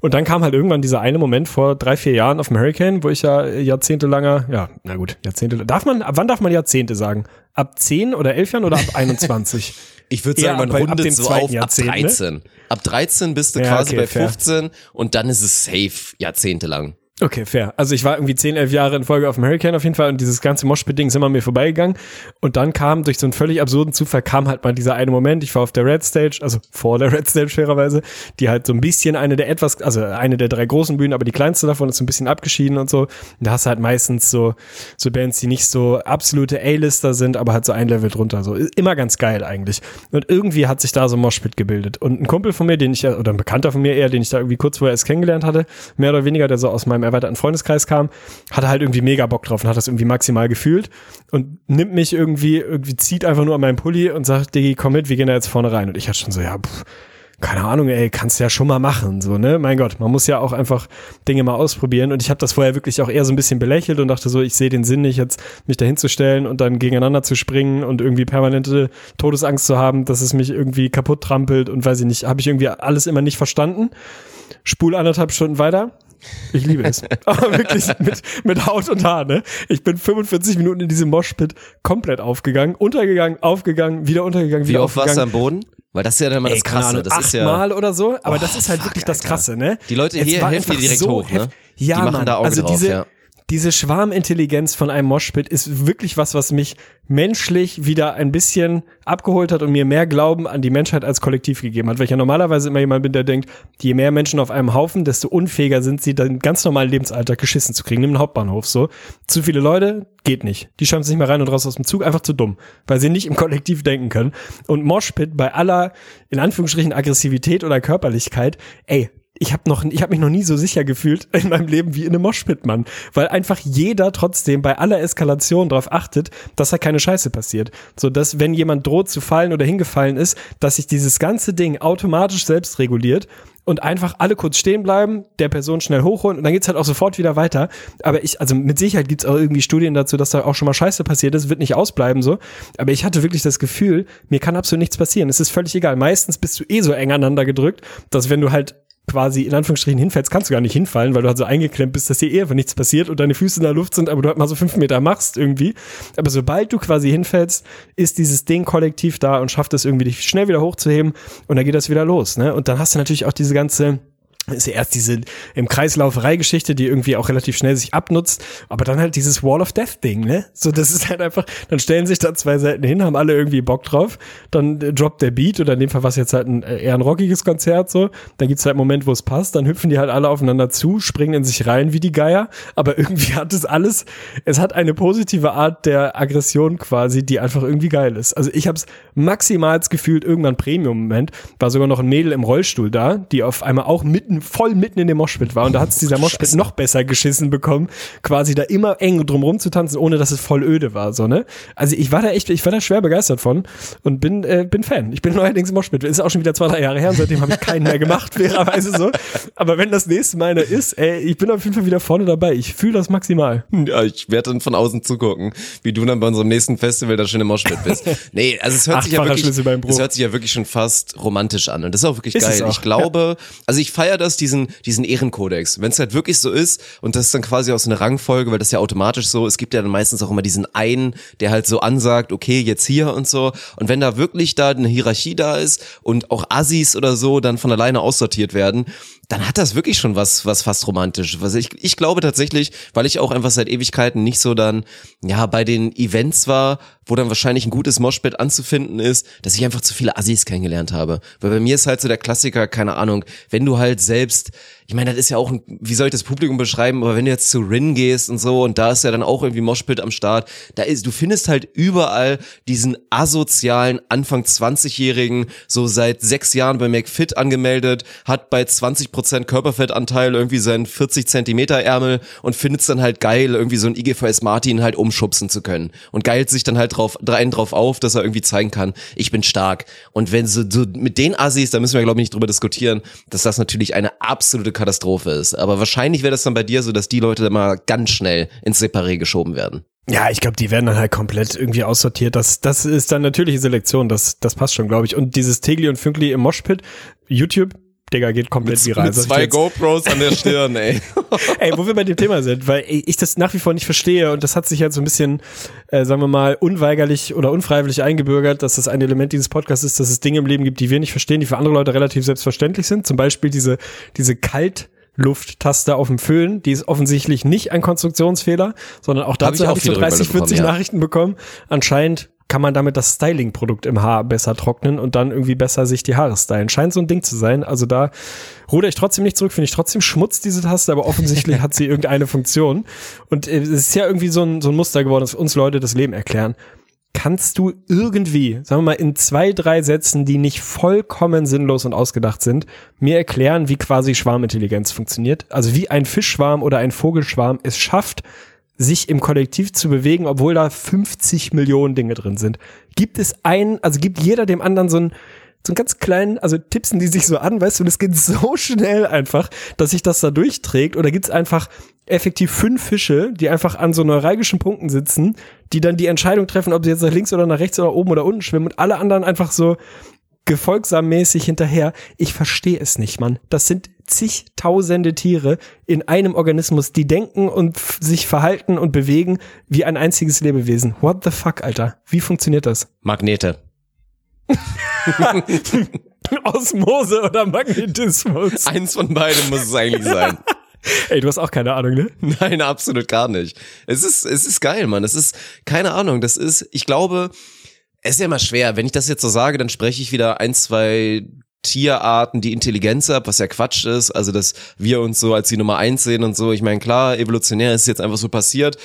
Und dann kam halt irgendwann dieser eine Moment vor drei, vier Jahren auf dem Hurricane, wo ich ja jahrzehntelanger, ja, na gut, Jahrzehnte, darf man, wann darf man Jahrzehnte sagen? Ab 10 oder 11 Jahren oder ab 21? Ich würde sagen, man ab- ab rundet dem so auf ab Jahrzehnt, ne? 13. Ab 13 bist du Ja, quasi okay, bei fair. 15 und dann ist es safe jahrzehntelang. Okay, fair. Also ich war irgendwie 10, 11 Jahre in Folge auf dem Hurricane auf jeden Fall und dieses ganze Moshpit-Ding ist immer mir vorbeigegangen. Und dann kam, durch so einen völlig absurden Zufall, kam halt mal dieser eine Moment, ich war auf der Red Stage, also vor der Red Stage fairerweise, die halt so ein bisschen eine der etwas, also eine der drei großen Bühnen, aber die kleinste davon ist so ein bisschen abgeschieden und so. Und da hast du halt meistens so, so Bands, die nicht so absolute A-Lister sind, aber halt so ein Level drunter. So immer ganz geil eigentlich. Und irgendwie hat sich da so ein Moshpit gebildet. Und ein Kumpel von mir, den ich, oder ein Bekannter von mir eher, den ich da irgendwie kurz vorher erst kennengelernt hatte, mehr oder weniger, der so aus meinem erweiterten Freundeskreis kam, hatte halt irgendwie mega Bock drauf und hat das irgendwie maximal gefühlt und nimmt mich irgendwie, irgendwie zieht einfach nur an meinen Pulli und sagt, Diggi, komm mit, wir gehen da jetzt vorne rein. Und ich hatte schon so, ja, pff, keine Ahnung, ey, kannst ja schon mal machen, so, ne? Mein Gott, man muss ja auch einfach Dinge mal ausprobieren und ich habe das vorher wirklich auch eher so ein bisschen belächelt und dachte so, ich sehe den Sinn nicht jetzt mich dahin zu stellen und dann gegeneinander zu springen und irgendwie permanente Todesangst zu haben, dass es mich irgendwie kaputt trampelt und weiß ich nicht, habe ich irgendwie alles immer nicht verstanden. Spul anderthalb Stunden weiter. Ich liebe es. Aber wirklich mit, mit Haut und Haar, ne? Ich bin 45 Minuten in diesem Moshpit komplett aufgegangen, untergegangen, aufgegangen, wieder untergegangen, Wie wieder oft warst du am Boden? Weil das ist ja dann mal das Krasse. Ahnung, Das ist ja, achtmal oder so, aber das Oh, ist halt fuck, wirklich das. Krasse, ne? Die Leute hier helfen dir direkt so hoch, ne? Ja, Die machen Mann, da Auge also drauf, diese, ja. Diese Schwarmintelligenz von einem Moshpit ist wirklich was, was mich menschlich wieder ein bisschen abgeholt hat und mir mehr Glauben an die Menschheit als Kollektiv gegeben hat, weil ich ja normalerweise immer jemand bin, der denkt, je mehr Menschen auf einem Haufen, desto unfähiger sind sie, dann ganz normalen Lebensalltag geschissen zu kriegen. Den Hauptbahnhof so. Zu viele Leute, geht nicht. Die schaffen es nicht mehr rein und raus aus dem Zug, einfach zu dumm, weil sie nicht im Kollektiv denken können. Und Moshpit bei aller, in Anführungsstrichen, Aggressivität oder Körperlichkeit, ey, ich habe noch, ich habe mich noch nie so sicher gefühlt in meinem Leben wie in einem Moshpit, Mann, weil einfach jeder trotzdem bei aller Eskalation darauf achtet, dass da keine Scheiße passiert, so dass wenn jemand droht zu fallen oder hingefallen ist, dass sich dieses ganze Ding automatisch selbst reguliert und einfach alle kurz stehen bleiben, der Person schnell hochholen und dann geht's halt auch sofort wieder weiter. Aber ich, also mit Sicherheit gibt's auch irgendwie Studien dazu, dass da auch schon mal Scheiße passiert ist, wird nicht ausbleiben so. Aber ich hatte wirklich das Gefühl, mir kann absolut nichts passieren. Es ist völlig egal. Meistens bist du eh so eng aneinander gedrückt, dass wenn du halt quasi in Anführungsstrichen hinfällst, kannst du gar nicht hinfallen, weil du halt so eingeklemmt bist, dass dir eh einfach nichts passiert und deine Füße in der Luft sind, aber du halt mal so fünf Meter machst irgendwie. Aber sobald du quasi hinfällst, ist dieses Ding kollektiv da und schafft es irgendwie, dich schnell wieder hochzuheben und dann geht das wieder los. Ne? Und dann hast du natürlich auch diese ganze ist ja erst diese im Kreislauferei-Geschichte, die irgendwie auch relativ schnell sich abnutzt, aber dann halt dieses Wall of Death-Ding, ne? So, das ist halt einfach, dann stellen sich da zwei Seiten hin, haben alle irgendwie Bock drauf, dann äh, droppt der Beat oder in dem Fall war es jetzt halt ein äh, eher ein rockiges Konzert so, dann gibt's halt einen Moment, wo es passt, dann hüpfen die halt alle aufeinander zu, springen in sich rein wie die Geier, aber irgendwie hat es alles, es hat eine positive Art der Aggression quasi, die einfach irgendwie geil ist. Also ich hab's maximal gefühlt, irgendwann Premium-Moment, war sogar noch ein Mädel im Rollstuhl da, die auf einmal auch mitten, voll mitten in dem Moshpit war und da hat's dieser Moshpit noch besser geschissen bekommen, quasi da immer eng drum rum zu tanzen, ohne dass es voll öde war, so, ne? Also ich war da echt, ich war da schwer begeistert von und bin, äh, bin Fan. Ich bin neuerdings im Moshpit. Ist auch schon wieder zwei, drei Jahre her und seitdem habe ich keinen mehr gemacht, fairerweise so. Aber wenn das nächste Mal einer ist, ey, ich bin auf jeden Fall wieder vorne dabei. Ich fühle das maximal. Ja, ich werde dann von außen zugucken, wie du dann bei unserem nächsten Festival da schon im Moshpit bist. Nee, also es hört sich ja wirklich, es hört sich ja wirklich schon fast romantisch an und das ist auch wirklich Ist es geil. auch, Ich glaube, also ich feiere das, diesen, diesen Ehrenkodex. Wenn es halt wirklich so ist und das ist dann quasi auch so eine Rangfolge, weil das ja automatisch so, es gibt ja dann meistens auch immer diesen einen, der halt so ansagt, okay, jetzt hier und so. Und wenn da wirklich da eine Hierarchie da ist und auch Assis oder so dann von alleine aussortiert werden, dann hat das wirklich schon was, was fast romantisch. Was ich, ich glaube tatsächlich, weil ich auch einfach seit Ewigkeiten nicht so dann, ja, bei den Events war, wo dann wahrscheinlich ein gutes Moshpit anzufinden ist, dass ich einfach zu viele Assis kennengelernt habe. Weil bei mir ist halt so der Klassiker, keine Ahnung, wenn du halt selbst, ich meine, das ist ja auch, ein, wie soll ich das Publikum beschreiben, aber wenn du jetzt zu Rin gehst und so und da ist ja dann auch irgendwie Moshpit am Start, da ist, du findest halt überall diesen asozialen Anfang 20-Jährigen, so seit sechs Jahren bei McFit angemeldet, hat bei 20% Körperfettanteil irgendwie seinen 40 Zentimeter Ärmel und findet es dann halt geil, irgendwie so ein IGVS Martin halt umschubsen zu können und geilt sich dann halt drauf, einen drauf auf, dass er irgendwie zeigen kann, ich bin stark. Und wenn so, so mit den Assis, da müssen wir glaube ich nicht drüber diskutieren, dass das natürlich eine absolute Katastrophe ist. Aber wahrscheinlich wäre das dann bei dir so, dass die Leute dann mal ganz schnell ins Separé geschoben werden. Ja, ich glaube, die werden dann halt komplett irgendwie aussortiert. Das, das ist dann natürliche Selektion. Das, das passt schon, glaube ich. Und dieses Tegli und Fünkli im Moshpit, YouTube, Digga, geht komplett viral. Mit Sag ich zwei. GoPros an der Stirn, ey. Ey, wo wir bei dem Thema sind, weil ich das nach wie vor nicht verstehe und das hat sich halt so ein bisschen, äh, sagen wir mal, unweigerlich oder unfreiwillig eingebürgert, dass das ein Element dieses Podcasts ist, dass es Dinge im Leben gibt, die wir nicht verstehen, die für andere Leute relativ selbstverständlich sind. Zum Beispiel diese, diese Kaltlufttaste auf dem Föhn, die ist offensichtlich nicht ein Konstruktionsfehler, sondern auch Hab dazu ich auch habe ich so viele 30, Rückmeldungen 40 bekommen, ja. Nachrichten bekommen. Anscheinend kann man damit das Styling-Produkt im Haar besser trocknen und dann irgendwie besser sich die Haare stylen. Scheint so ein Ding zu sein. Also da ruder ich trotzdem nicht zurück, finde ich trotzdem Schmutz, diese Taste, aber offensichtlich hat sie irgendeine Funktion. Und äh, es ist ja irgendwie so ein, so ein Muster geworden, dass uns Leute das Leben erklären. Kannst du irgendwie, sagen wir mal, in zwei, drei Sätzen, die nicht vollkommen sinnlos und ausgedacht sind, mir erklären, wie quasi Schwarmintelligenz funktioniert? Also wie ein Fischschwarm oder ein Vogelschwarm es schafft, sich im Kollektiv zu bewegen, obwohl da 50 Millionen Dinge drin sind. Gibt es einen, also gibt jeder dem anderen so einen, so einen ganz kleinen, also tippsen die sich so an, weißt du, und es geht so schnell einfach, dass sich das da durchträgt, oder gibt es einfach effektiv fünf Fische, die einfach an so neuralgischen Punkten sitzen, die dann die Entscheidung treffen, ob sie jetzt nach links oder nach rechts oder oben oder unten schwimmen und alle anderen einfach so gefolgsammäßig hinterher. Ich verstehe es nicht, Mann. Das sind zigtausende Tiere in einem Organismus, die denken und sich verhalten und bewegen wie ein einziges Lebewesen. What the fuck, Alter? Wie funktioniert das? Magnete. Osmose oder Magnetismus? Eins von beiden muss es eigentlich sein. Ey, du hast auch keine Ahnung, ne? Nein, absolut gar nicht. Es ist, es ist geil, Mann. Es ist, keine Ahnung, das ist, ich glaube, ist ja immer schwer. Wenn ich das jetzt so sage, dann spreche ich wieder ein, zwei Tierarten die Intelligenz ab, was ja Quatsch ist. Also, dass wir uns so als die Nummer eins sehen und so. Ich meine, klar, evolutionär ist es jetzt einfach so passiert.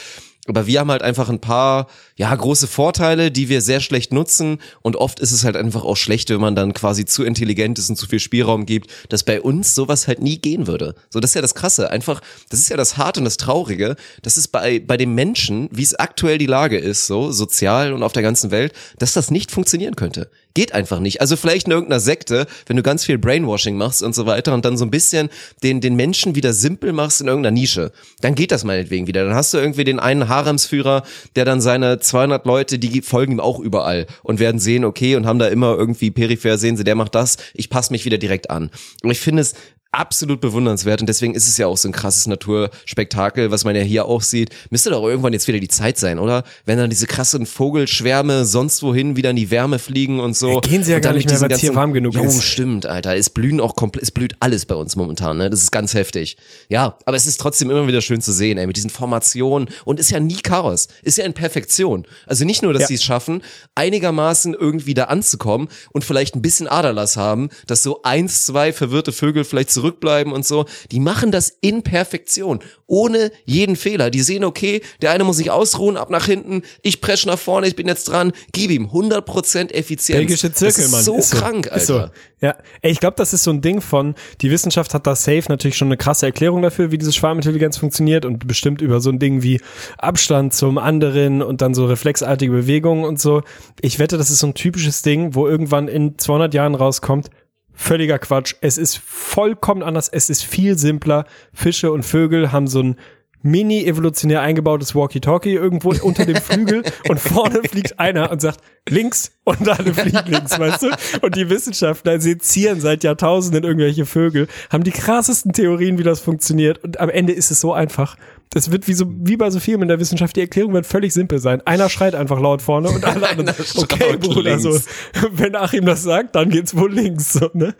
Aber wir haben halt einfach ein paar, ja, große Vorteile, die wir sehr schlecht nutzen. Und oft ist es halt einfach auch schlecht, wenn man dann quasi zu intelligent ist und zu viel Spielraum gibt, dass bei uns sowas halt nie gehen würde. So, das ist ja das Krasse. Einfach, das ist ja das Harte und das Traurige. Das ist bei, bei dem Menschen, wie es aktuell die Lage ist, so, sozial und auf der ganzen Welt, dass das nicht funktionieren könnte. Geht einfach nicht. Also vielleicht in irgendeiner Sekte, wenn du ganz viel Brainwashing machst und so weiter und dann so ein bisschen den, den Menschen wieder simpel machst in irgendeiner Nische, dann geht das meinetwegen wieder. Dann hast du irgendwie den einen Haremsführer, der dann seine 200 Leute, die folgen ihm auch überall und werden sehen, okay, und haben da immer irgendwie peripher sehen sie, der macht das, ich passe mich wieder direkt an. Und ich finde es absolut bewundernswert und deswegen ist es ja auch so ein krasses Naturspektakel, was man ja hier auch sieht. Müsste doch irgendwann jetzt wieder die Zeit sein, oder? Wenn dann diese krassen Vogelschwärme sonst wohin wieder in die Wärme fliegen und so. Ja, gehen sie ja gar nicht mehr, diesen weil's hier warm genug jo, ist. stimmt, Alter. Es blühen auch komplett, es blüht alles bei uns momentan, ne? Das ist ganz heftig. Ja, aber es ist trotzdem immer wieder schön zu sehen, ey, mit diesen Formationen und ist ja nie Chaos, ist ja in Perfektion. Also nicht nur, dass Ja. sie es schaffen, einigermaßen irgendwie da anzukommen und vielleicht ein bisschen Aderlass haben, dass so eins, zwei verwirrte Vögel vielleicht zurückbleiben und so. Die machen das in Perfektion, ohne jeden Fehler. Die sehen, okay, der eine muss sich ausruhen, ab nach hinten, ich presche nach vorne, ich bin jetzt dran, gib ihm 100% Effizienz. Belgische Zirkel, Mann. so Ist krank, Alter. Ist so. Ja, ich glaube, das ist so ein Ding von, die Wissenschaft hat da safe natürlich schon eine krasse Erklärung dafür, wie diese Schwarmintelligenz funktioniert und bestimmt über so ein Ding wie Abstand zum anderen und dann so reflexartige Bewegungen und so. Ich wette, das ist so ein typisches Ding, wo irgendwann in 200 Jahren rauskommt, völliger Quatsch. Es ist vollkommen anders. Es ist viel simpler. Fische und Vögel haben so ein mini evolutionär eingebautes Walkie-Talkie irgendwo unter dem Flügel und vorne fliegt einer und sagt links und alle fliegen links, weißt du? Und die Wissenschaftler sezieren seit Jahrtausenden irgendwelche Vögel, haben die krassesten Theorien, wie das funktioniert und am Ende ist es so einfach. Das wird wie so, wie bei so vielen in der Wissenschaft, die Erklärung wird völlig simpel sein. Einer schreit einfach laut vorne und alle anderen, okay, Bruder, so, links. wenn Achim das sagt, dann geht's wohl links, so, ne?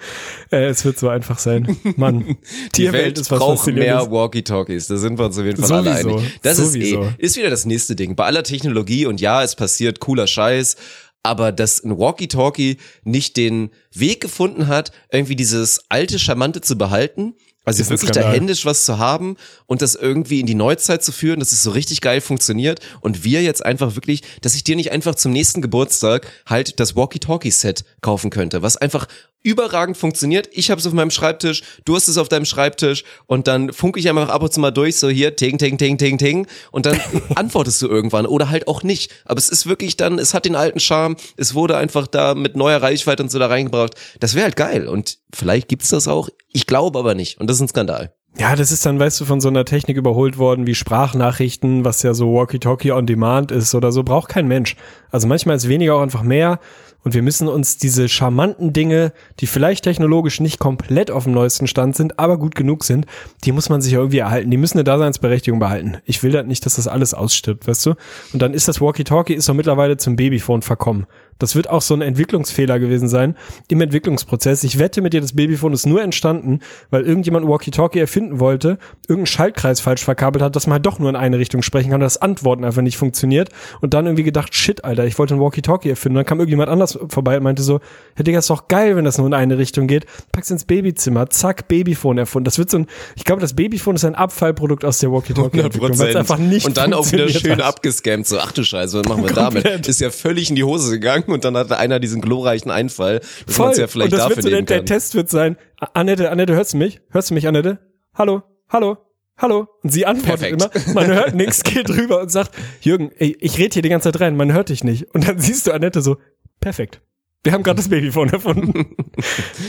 Äh, es wird so einfach sein. Mann, Die Welt ist was braucht mehr Walkie-Talkies. Da sind wir uns auf jeden Fall alle Sowieso. einig. Das Sowieso. ist eh, ist wieder das nächste Ding. Bei aller Technologie und ja, es passiert cooler Scheiß, aber dass ein Walkie-Talkie nicht den Weg gefunden hat, irgendwie dieses alte Charmante zu behalten, also wirklich da händisch was zu haben und das irgendwie in die Neuzeit zu führen, dass es so richtig geil funktioniert und wir jetzt einfach wirklich, dass ich dir nicht einfach zum nächsten Geburtstag halt das Walkie-Talkie-Set kaufen könnte, was einfach überragend funktioniert. Ich habe es auf meinem Schreibtisch, du hast es auf deinem Schreibtisch und dann funke ich einfach ab und zu mal durch, so hier, ting, ting, ting, ting, ting und dann antwortest du irgendwann oder halt auch nicht. Aber es ist wirklich dann, es hat den alten Charme, es wurde einfach da mit neuer Reichweite und so da reingebracht. Das wäre halt geil und vielleicht gibt's das auch. Ich glaube aber nicht und das ist ein Skandal. Ja, das ist dann, weißt du, von so einer Technik überholt worden wie Sprachnachrichten, was ja so Walkie-Talkie on Demand ist oder so, braucht kein Mensch. Also manchmal ist weniger auch einfach mehr und wir müssen uns diese charmanten Dinge, die vielleicht technologisch nicht komplett auf dem neuesten Stand sind, aber gut genug sind, die muss man sich irgendwie erhalten. Die müssen eine Daseinsberechtigung behalten. Ich will halt nicht, dass das alles ausstirbt, weißt du? Und dann ist das Walkie-Talkie ist doch mittlerweile zum Babyphone verkommen. Das wird auch so ein Entwicklungsfehler gewesen sein im Entwicklungsprozess. Ich wette mit dir, das Babyphone ist nur entstanden, weil irgendjemand Walkie-Talkie erfinden wollte, irgendeinen Schaltkreis falsch verkabelt hat, dass man halt doch nur in eine Richtung sprechen kann, dass Antworten einfach nicht funktioniert und dann irgendwie gedacht, shit, Alter, ich wollte ein Walkie-Talkie erfinden. Und dann kam irgendjemand anders vorbei und meinte so, ja, Digga, ist doch geil, wenn das nur in eine Richtung geht. Pack's ins Babyzimmer, zack, Babyphone erfunden. Das wird so ein, ich glaube, das Babyphone ist ein Abfallprodukt aus der Walkie-Talkie-Entwicklung, weil einfach nicht Und dann auch wieder schön hat. abgescammt. So, ach du Scheiße, was machen wir damit? Komplett. Ist ja völlig in die Hose gegangen und dann hatte einer diesen glorreichen Einfall, dass Voll. es ja vielleicht und das dafür wird so der, der. Test wird sein, Annette, Annette, hörst du mich? Hörst du mich, Annette? Hallo, hallo, hallo. Und sie antwortet Perfekt. immer, man hört nichts, geht rüber und sagt, Jürgen, ey, ich rede hier die ganze Zeit rein, man hört dich nicht. Und dann siehst du Annette so, perfekt. Wir haben gerade das Babyphone erfunden.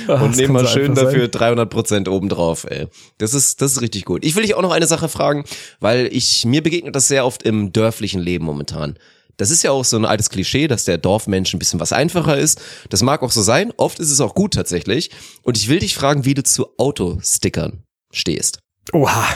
Ah, Und nehmen mal so schön dafür sein. 300 Prozent obendrauf, ey. Das ist, das ist richtig gut. Ich will dich auch noch eine Sache fragen, weil ich, mir begegnet das sehr oft im dörflichen Leben momentan. Das ist ja auch so ein altes Klischee, dass der Dorfmensch ein bisschen was einfacher ist. Das mag auch so sein. Oft ist es auch gut tatsächlich. Und ich will dich fragen, wie du zu Autostickern stehst. Oha.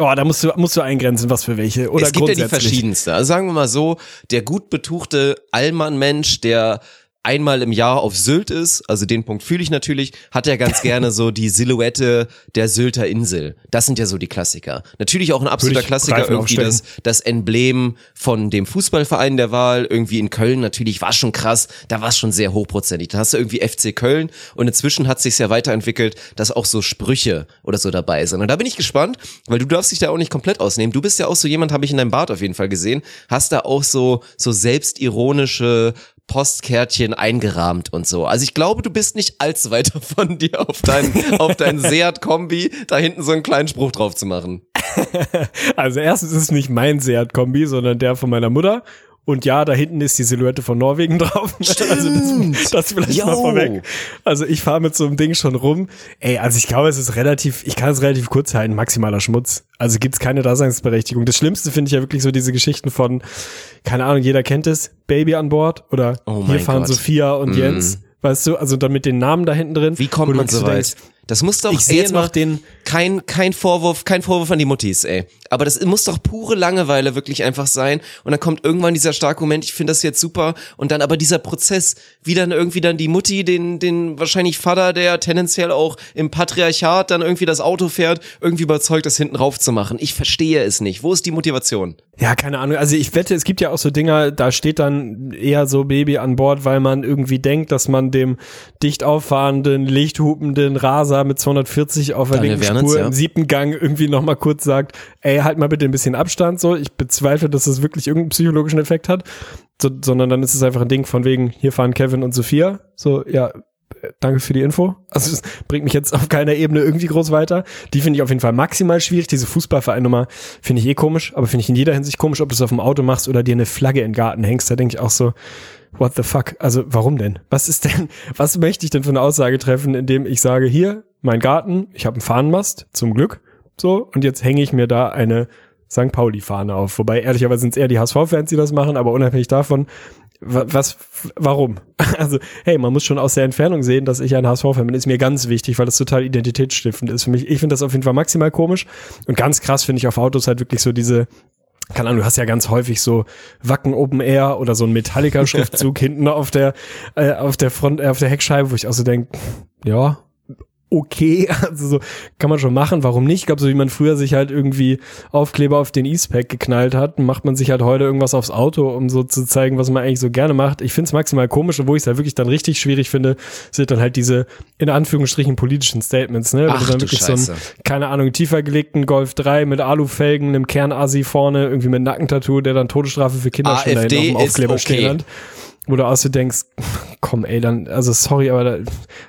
Oh, da musst du, musst du eingrenzen, was für welche. Oder es gibt ja die verschiedenste. Also sagen wir mal so, der gut betuchte Allmann-Mensch, der einmal im Jahr auf Sylt ist, also den Punkt fühle ich natürlich, hat er ganz gerne so die Silhouette der Sylter Insel. Das sind ja so die Klassiker. Natürlich auch ein absoluter Klassiker, irgendwie das, das Emblem von dem Fußballverein der Wahl, irgendwie in Köln natürlich, war schon krass, da war es schon sehr hochprozentig. Da hast du irgendwie FC Köln und inzwischen hat sich ja weiterentwickelt, dass auch so Sprüche oder so dabei sind. Und da bin ich gespannt, weil du darfst dich da auch nicht komplett ausnehmen. Du bist ja auch so jemand, habe ich in deinem Bart auf jeden Fall gesehen, hast da auch so, so selbstironische Postkärtchen eingerahmt und so. Also ich glaube, du bist nicht allzu weit davon, dir auf deinen auf deinen Seat Kombi da hinten so einen kleinen Spruch drauf zu machen. Also erstens ist es nicht mein Seat-Kombi, sondern der von meiner Mutter. Und ja, da hinten ist die Silhouette von Norwegen drauf. Also das, das vielleicht mal Yo. vorweg. Also ich fahre mit so einem Ding schon rum. Ey, also ich glaube, es ist relativ, ich kann es relativ kurz halten, maximaler Schmutz. Also gibt's keine Daseinsberechtigung. Das Schlimmste finde ich ja wirklich so diese Geschichten von, keine Ahnung, jeder kennt es, Baby an Bord oder Oh hier fahren Gott. Sophia und Jens. Weißt du, also dann mit den Namen da hinten drin. Wie kommt man so denkst, weit? Das muss doch Ich sehe jetzt noch den- kein kein Vorwurf, kein Vorwurf an die Muttis, ey. Aber das muss doch pure Langeweile wirklich einfach sein und dann kommt irgendwann dieser starke Moment, ich finde das jetzt super und dann aber dieser Prozess, wie dann irgendwie dann die Mutti den den wahrscheinlich Vater, der tendenziell auch im Patriarchat dann irgendwie das Auto fährt, irgendwie überzeugt das hinten rauf zu machen. Ich verstehe es nicht. Wo ist die Motivation? Ja, keine Ahnung. Also ich wette, es gibt ja auch so Dinger, da steht dann eher so Baby an Bord, weil man irgendwie denkt, dass man dem dicht auffahrenden, lichthupenden Raser mit 240 auf der Daniel linken Wernitz, Spur ja. im siebten Gang irgendwie nochmal kurz sagt, ey, halt mal bitte ein bisschen Abstand so. Ich bezweifle, dass das wirklich irgendeinen psychologischen Effekt hat, so, sondern dann ist es einfach ein Ding von wegen, hier fahren Kevin und Sophia. So, ja, äh, danke für die Info. Also es bringt mich jetzt auf keiner Ebene irgendwie groß weiter. Die finde ich auf jeden Fall maximal schwierig. Diese Fußballvereinnummer finde ich eh komisch, aber finde ich in jeder Hinsicht komisch, ob du es auf dem Auto machst oder dir eine Flagge in den Garten hängst. Da denke ich auch so, what the fuck? Also warum denn? Was ist denn, was möchte ich denn für eine Aussage treffen, indem ich sage, hier, mein Garten, ich habe einen Fahnenmast, zum Glück, so, und jetzt hänge ich mir da eine St. Pauli-Fahne auf. Wobei, ehrlicherweise sind es eher die HSV-Fans, die das machen, aber unabhängig davon, wa- was, warum? Also, hey, man muss schon aus der Entfernung sehen, dass ich ein HSV-Fan bin, ist mir ganz wichtig, weil das total identitätsstiftend ist für mich. Ich finde das auf jeden Fall maximal komisch und ganz krass finde ich auf Autos halt wirklich so diese, keine Ahnung, du hast ja ganz häufig so Wacken Open Air oder so ein Metallica-Schriftzug hinten auf der, äh, auf der Front, äh, auf der Heckscheibe, wo ich auch so denke, ja, okay, also so kann man schon machen, warum nicht? Ich glaube, so wie man früher sich halt irgendwie Aufkleber auf den E-Spec geknallt hat, macht man sich halt heute irgendwas aufs Auto, um so zu zeigen, was man eigentlich so gerne macht. Ich finde es maximal komisch und wo ich es halt wirklich dann richtig schwierig finde, sind dann halt diese in Anführungsstrichen politischen Statements, ne? Wenn Ach, du dann wirklich so Scheiße. einen, keine Ahnung, tiefer gelegten Golf 3 mit Alufelgen, einem Kernasi vorne, irgendwie mit Nackentattoo, der dann Todesstrafe für Kinder schon da hinten auf dem Aufkleber okay. stehen hat. Wo du aus dir denkst, komm, ey, dann, also sorry, aber da,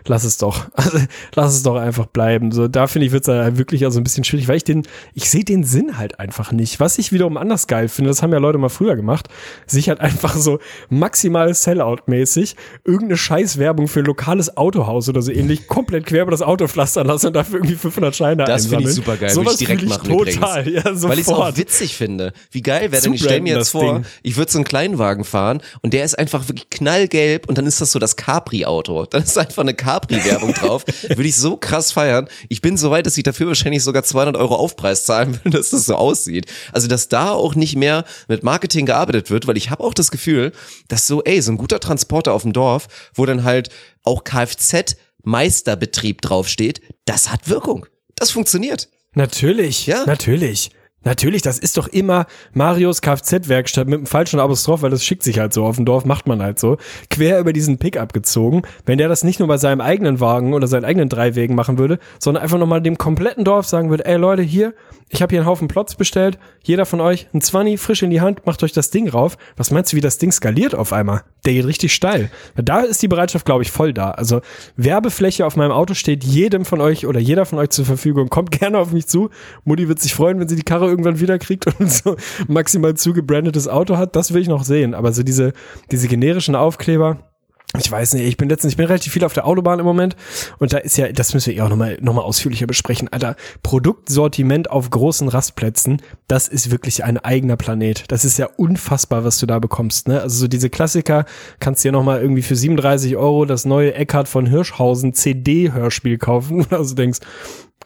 lass es doch. Also, lass es doch einfach bleiben. So, da finde ich, wird's halt wirklich also ein bisschen schwierig, weil ich den, ich sehe den Sinn halt einfach nicht. Was ich wiederum anders geil finde, das haben ja Leute mal früher gemacht, sich halt einfach so maximal Sellout-mäßig irgendeine Scheißwerbung für ein lokales Autohaus oder so ähnlich komplett quer über das Auto pflastern lassen und dafür irgendwie 500 Scheine Das finde ich einsammeln. super geil, würde ich direkt fühl machen total, übrigens. ja, sofort. Weil ich es auch witzig finde. Wie geil wäre denn, ich stelle mir jetzt das vor, Ding. ich würde so einen Kleinwagen fahren und der ist einfach wirklich knallgelb und dann ist das so das Capri-Auto. Dann ist einfach eine Capri-Werbung drauf. Würde ich so krass feiern. Ich bin so weit, dass ich dafür wahrscheinlich sogar 200 Euro Aufpreis zahlen würde, dass das so aussieht. Also, dass da auch nicht mehr mit Marketing gearbeitet wird, weil ich habe auch das Gefühl, dass so, ey, so ein guter Transporter auf dem Dorf, wo dann halt auch Kfz-Meisterbetrieb draufsteht, das hat Wirkung. Das funktioniert. Natürlich, Ja. natürlich. Natürlich, das ist doch immer Marios Kfz-Werkstatt mit dem falschen Apostroph, weil das schickt sich halt so auf dem Dorf, macht man halt so, quer über diesen Pickup gezogen. Wenn der das nicht nur bei seinem eigenen Wagen oder seinen eigenen drei Wegen machen würde, sondern einfach nochmal dem kompletten Dorf sagen würde, ey Leute, hier, ich habe hier einen Haufen Plots bestellt, jeder von euch ein 20 frisch in die Hand, macht euch das Ding rauf. Was meinst du, wie das Ding skaliert auf einmal? Der geht richtig steil. Da ist die Bereitschaft, glaube ich, voll da. Also Werbefläche auf meinem Auto steht jedem von euch oder jeder von euch zur Verfügung. Kommt gerne auf mich zu. Mutti wird sich freuen, wenn sie die Karre irgendwann wieder kriegt und so maximal zugebrandetes Auto hat. Das will ich noch sehen. Aber so diese, diese generischen Aufkleber, ich weiß nicht, ich bin letztens, ich bin relativ viel auf der Autobahn im Moment und da ist ja, das müssen wir eh auch nochmal noch mal ausführlicher besprechen, Alter, Produktsortiment auf großen Rastplätzen, das ist wirklich ein eigener Planet. Das ist ja unfassbar, was du da bekommst, ne? Also so diese Klassiker kannst du ja nochmal irgendwie für 37 Euro das neue Eckhard von Hirschhausen CD-Hörspiel kaufen, also denkst,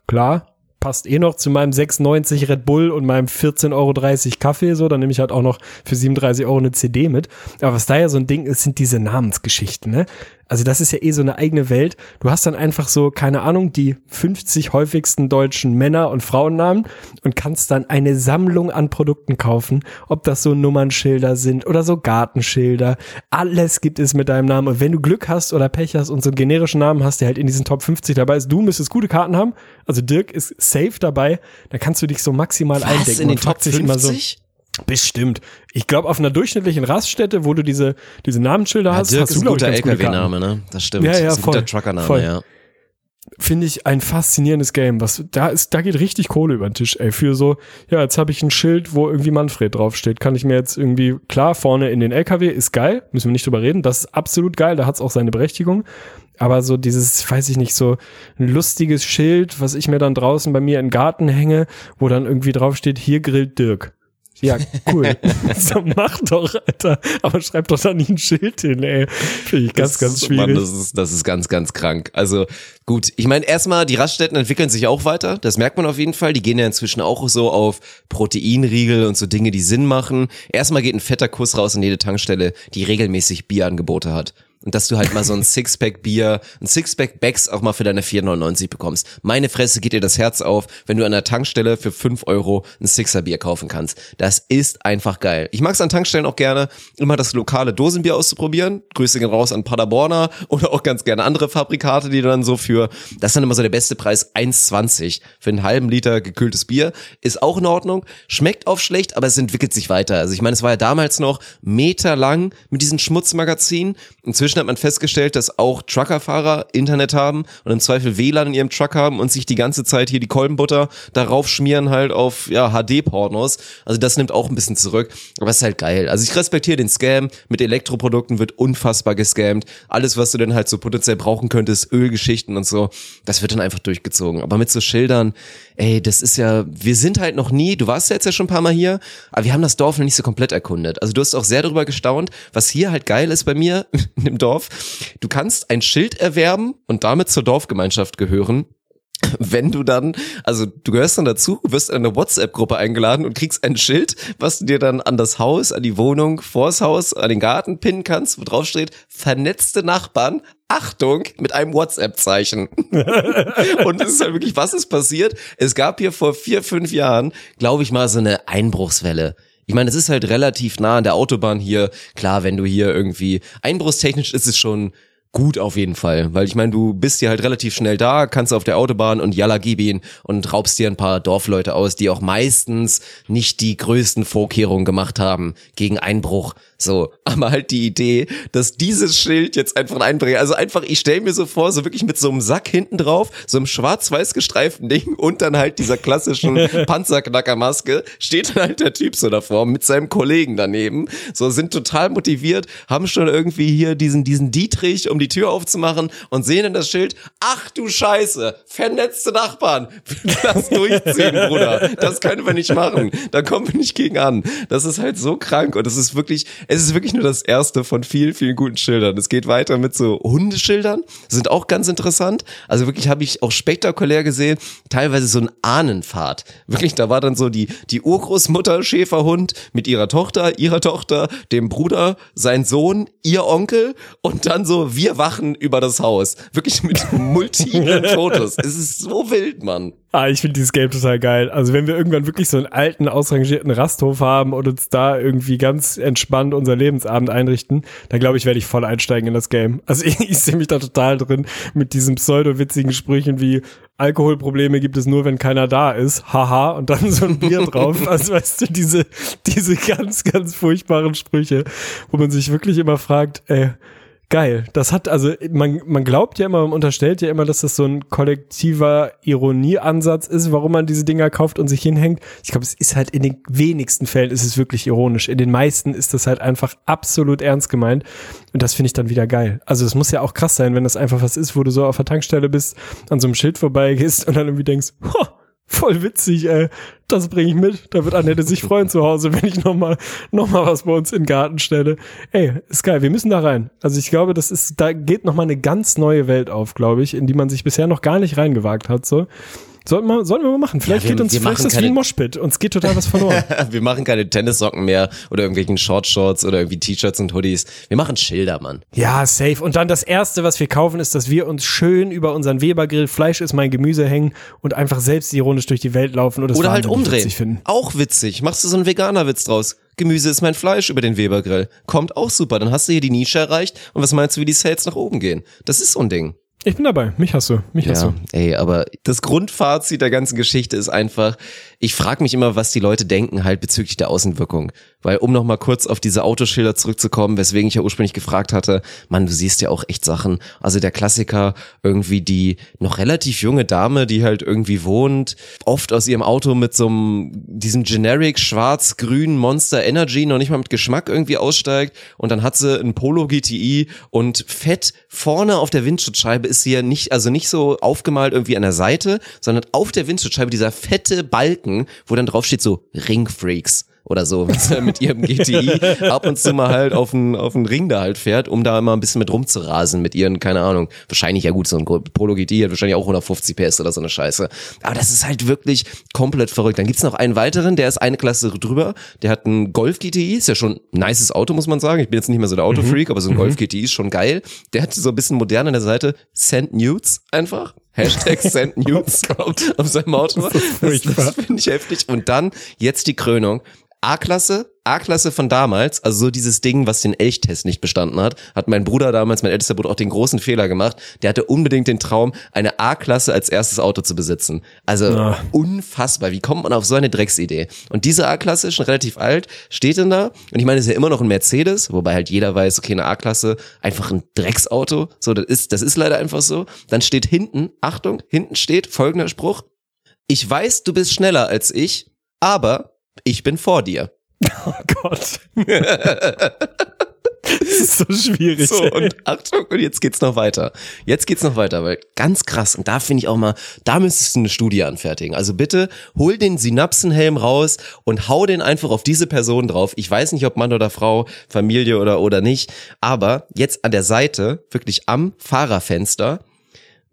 klar, passt eh noch zu meinem 6,90 Red Bull und meinem 14,30 Euro Kaffee, so, dann nehme ich halt auch noch für 37 Euro eine CD mit. Aber was da ja so ein Ding ist, sind diese Namensgeschichten, ne? Also das ist ja eh so eine eigene Welt. Du hast dann einfach so, keine Ahnung, die 50 häufigsten deutschen Männer- und Frauennamen und kannst dann eine Sammlung an Produkten kaufen. Ob das so Nummernschilder sind oder so Gartenschilder. Alles gibt es mit deinem Namen. Und wenn du Glück hast oder Pech hast und so einen generischen Namen hast, der halt in diesen Top 50 dabei ist, du müsstest gute Karten haben. Also Dirk ist safe dabei. Da kannst du dich so maximal eindecken. Was, in den Top sich immer 50? So, Bestimmt. Ich glaube, auf einer durchschnittlichen Raststätte, wo du diese, diese Namensschilder Ja, hast, Dirk hast ist du, ein guter. LKW-Name, ne? Das stimmt. Ja, ja, ist ein voll. guter Trucker-Name, ja. Finde ich ein faszinierendes Game. Was, da ist, da geht richtig Kohle über den Tisch, ey. Für so, ja, jetzt habe ich ein Schild, wo irgendwie Manfred draufsteht. Kann ich mir jetzt irgendwie, klar, vorne in den LKW ist geil, müssen wir nicht drüber reden. Das ist absolut geil, da hat's auch seine Berechtigung. Aber so dieses, weiß ich nicht, so ein lustiges Schild, was ich mir dann draußen bei mir im Garten hänge, wo dann irgendwie draufsteht, hier grillt Dirk. Ja, cool. so, mach doch, Alter. Aber schreib doch da nicht ein Schild hin, ey. Finde ich ganz, Das ganz schwierig. Mann, das ist, das ist ganz, ganz krank. Also gut, ich meine, erstmal, die Raststätten entwickeln sich auch weiter. Das merkt man auf jeden Fall. Die gehen ja inzwischen auch so auf Proteinriegel und so Dinge, die Sinn machen. Erstmal geht ein fetter Kuss raus in jede Tankstelle, die regelmäßig Bierangebote hat. Und dass du halt mal so ein Sixpack Bier, ein Sixpack Bags auch mal für deine 4,99 bekommst. Meine Fresse geht dir das Herz auf, wenn du an der Tankstelle für 5 Euro ein Sixer Bier kaufen kannst. Das ist einfach geil. Ich mag es an Tankstellen auch gerne, immer das lokale Dosenbier auszuprobieren. Grüße gehen raus an Paderborner oder auch ganz gerne andere Fabrikate, die dann so für, das ist dann immer so der beste Preis, 1,20 für einen halben Liter gekühltes Bier. Ist auch in Ordnung. Schmeckt oft schlecht, aber es entwickelt sich weiter. Also ich meine, es war ja damals noch meterlang mit diesen Schmutzmagazinen. Inzwischen hat man festgestellt, dass auch Truckerfahrer Internet haben und im Zweifel WLAN in ihrem Truck haben und sich die ganze Zeit hier die Kolbenbutter darauf schmieren halt auf ja, HD-Pornos. Also das nimmt auch ein bisschen zurück. Aber es ist halt geil. Also ich respektiere den Scam. Mit Elektroprodukten wird unfassbar gescammt. Alles, was du denn halt so potenziell brauchen könntest, Ölgeschichten und so, das wird dann einfach durchgezogen. Aber mit so Schildern, ey, das ist ja, wir sind halt noch nie, du warst ja jetzt ja schon ein paar Mal hier, aber wir haben das Dorf noch nicht so komplett erkundet. Also du hast auch sehr darüber gestaunt, was hier halt geil ist bei mir im Dorf. Du kannst ein Schild erwerben und damit zur Dorfgemeinschaft gehören, wenn du dann, also du gehörst dann dazu, wirst in eine WhatsApp-Gruppe eingeladen und kriegst ein Schild, was du dir dann an das Haus, an die Wohnung, vors Haus, an den Garten pinnen kannst, wo drauf steht, vernetzte Nachbarn, Achtung, mit einem WhatsApp-Zeichen. und es ist halt wirklich, was ist passiert? Es gab hier vor vier, fünf Jahren, glaube ich mal, so eine Einbruchswelle. Ich meine, es ist halt relativ nah an der Autobahn hier. Klar, wenn du hier irgendwie, einbruchstechnisch ist es schon gut auf jeden Fall, weil ich meine, du bist ja halt relativ schnell da, kannst auf der Autobahn und jalla gib ihn und raubst dir ein paar Dorfleute aus, die auch meistens nicht die größten Vorkehrungen gemacht haben gegen Einbruch. So, aber halt die Idee, dass dieses Schild jetzt einfach ein Einbrecher, also einfach, ich stell mir so vor, so wirklich mit so einem Sack hinten drauf, so einem schwarz-weiß gestreiften Ding und dann halt dieser klassischen Panzerknackermaske, steht dann halt der Typ so davor mit seinem Kollegen daneben, so sind total motiviert, haben schon irgendwie hier diesen, diesen Dietrich, um die Tür aufzumachen und sehen dann das Schild, ach du Scheiße, vernetzte Nachbarn, lass durchziehen, Bruder, das können wir nicht machen, da kommen wir nicht gegen an. Das ist halt so krank und es ist wirklich, es ist wirklich nur das erste von vielen, vielen guten Schildern. Es geht weiter mit so Hundeschildern, sind auch ganz interessant. Also wirklich habe ich auch spektakulär gesehen, teilweise so ein Ahnenpfad. Wirklich, da war dann so die, die Urgroßmutter Schäferhund mit ihrer Tochter, ihrer Tochter, dem Bruder, sein Sohn, ihr Onkel und dann so, wir wachen über das Haus. Wirklich mit multiplen Fotos. Es ist so wild, Mann. Ah, ich finde dieses Game total geil. Also wenn wir irgendwann wirklich so einen alten, ausrangierten Rasthof haben und uns da irgendwie ganz entspannt unser Lebensabend einrichten, dann glaube ich, werde ich voll einsteigen in das Game. Also ich, ich sehe mich da total drin mit diesen pseudo-witzigen Sprüchen wie Alkoholprobleme gibt es nur, wenn keiner da ist. Haha. Und dann so ein Bier drauf. Also weißt du, diese, diese ganz, ganz furchtbaren Sprüche, wo man sich wirklich immer fragt, ey, Geil. Das hat, also man, man glaubt ja immer, man unterstellt ja immer, dass das so ein kollektiver Ironieansatz ist, warum man diese Dinger kauft und sich hinhängt. Ich glaube, es ist halt in den wenigsten Fällen ist es wirklich ironisch. In den meisten ist das halt einfach absolut ernst gemeint. Und das finde ich dann wieder geil. Also es muss ja auch krass sein, wenn das einfach was ist, wo du so auf der Tankstelle bist, an so einem Schild vorbeigehst und dann irgendwie denkst, Ho, voll witzig, ey. Das bringe ich mit. Da wird Annette sich freuen zu Hause, wenn ich nochmal noch mal was bei uns in den Garten stelle. Ey, ist geil. Wir müssen da rein. Also ich glaube, das ist, da geht nochmal eine ganz neue Welt auf, glaube ich, in die man sich bisher noch gar nicht reingewagt hat, so. Sollten wir, sollten wir mal machen. Vielleicht Ja, wir- geht uns, vielleicht ist das wie ein Moshpit. Uns geht total was verloren. wir machen keine Tennissocken mehr oder irgendwelchen Shortshorts oder irgendwie T-Shirts und Hoodies. Wir machen Schilder, Mann. Ja, safe. Und dann das erste, was wir kaufen, ist, dass wir uns schön über unseren Webergrill Fleisch ist mein Gemüse hängen und einfach selbstironisch durch die Welt laufen es Oder halt umdrehen. witzig. Auch witzig. Machst du so einen Veganer-Witz draus. Gemüse ist mein Fleisch über den Webergrill. Kommt auch super. Dann hast du hier die Nische erreicht. Und was meinst du, wie die Sales nach oben gehen? Das ist so ein Ding. Ich bin dabei. Mich hast du. Mich hast Ja, du. ey, aber das Grundfazit der ganzen Geschichte ist einfach, ich frage mich immer, was die Leute denken halt bezüglich der Außenwirkung. Weil um nochmal kurz auf diese Autoschilder zurückzukommen, weswegen ich ja ursprünglich gefragt hatte, man, du siehst ja auch echt Sachen. Also der Klassiker, irgendwie die noch relativ junge Dame, die halt irgendwie wohnt, oft aus ihrem Auto mit so einem, diesem generic schwarz-grünen Monster Energy, noch nicht mal mit Geschmack irgendwie aussteigt und dann hat sie ein Polo GTI und fett vorne auf der Windschutzscheibe ist sie ja nicht, also nicht so aufgemalt irgendwie an der Seite, sondern auf der Windschutzscheibe dieser fette Balken, wo dann drauf steht so Ringfreaks oder so, mit ihrem GTI ab und zu mal halt auf einen, auf einen Ring da halt fährt, um da immer ein bisschen mit rumzurasen mit ihren, keine Ahnung, wahrscheinlich ja gut, so ein Polo GTI hat wahrscheinlich auch 150 PS oder so eine Scheiße. Aber das ist halt wirklich komplett verrückt. Dann gibt's noch einen weiteren, der ist eine Klasse drüber, der hat einen Golf GTI, ist ja schon ein nices Auto, muss man sagen. Ich bin jetzt nicht mehr so der Autofreak, aber so ein Golf GTI ist schon geil. Der hat so ein bisschen modern an der Seite, Send Nudes einfach. Hashtag Send kommt auf seinem Auto. Das, das finde ich heftig. Und dann jetzt die Krönung. A-Klasse, A-Klasse von damals, also so dieses Ding, was den Elchtest nicht bestanden hat, hat mein Bruder damals, mein ältester Bruder, auch den großen Fehler gemacht. Der hatte unbedingt den Traum, eine A-Klasse als erstes Auto zu besitzen. Also Ah. unfassbar. Wie kommt man auf so eine Drecksidee? Und diese A-Klasse ist schon relativ alt, steht denn da? Und ich meine, es ist ja immer noch ein Mercedes, wobei halt jeder weiß, okay, eine A-Klasse, einfach ein Drecksauto. So, das ist, das ist leider einfach so. Dann steht hinten, Achtung, hinten steht folgender Spruch. Ich weiß, du bist schneller als ich, aber ich bin vor dir. Oh Gott. das ist so schwierig. So, und Achtung, und jetzt geht's noch weiter. Jetzt geht's noch weiter, weil ganz krass, und da finde ich auch mal, da müsstest du eine Studie anfertigen. Also bitte hol den Synapsenhelm raus und hau den einfach auf diese Person drauf. Ich weiß nicht, ob Mann oder Frau, Familie oder, oder nicht, aber jetzt an der Seite, wirklich am Fahrerfenster,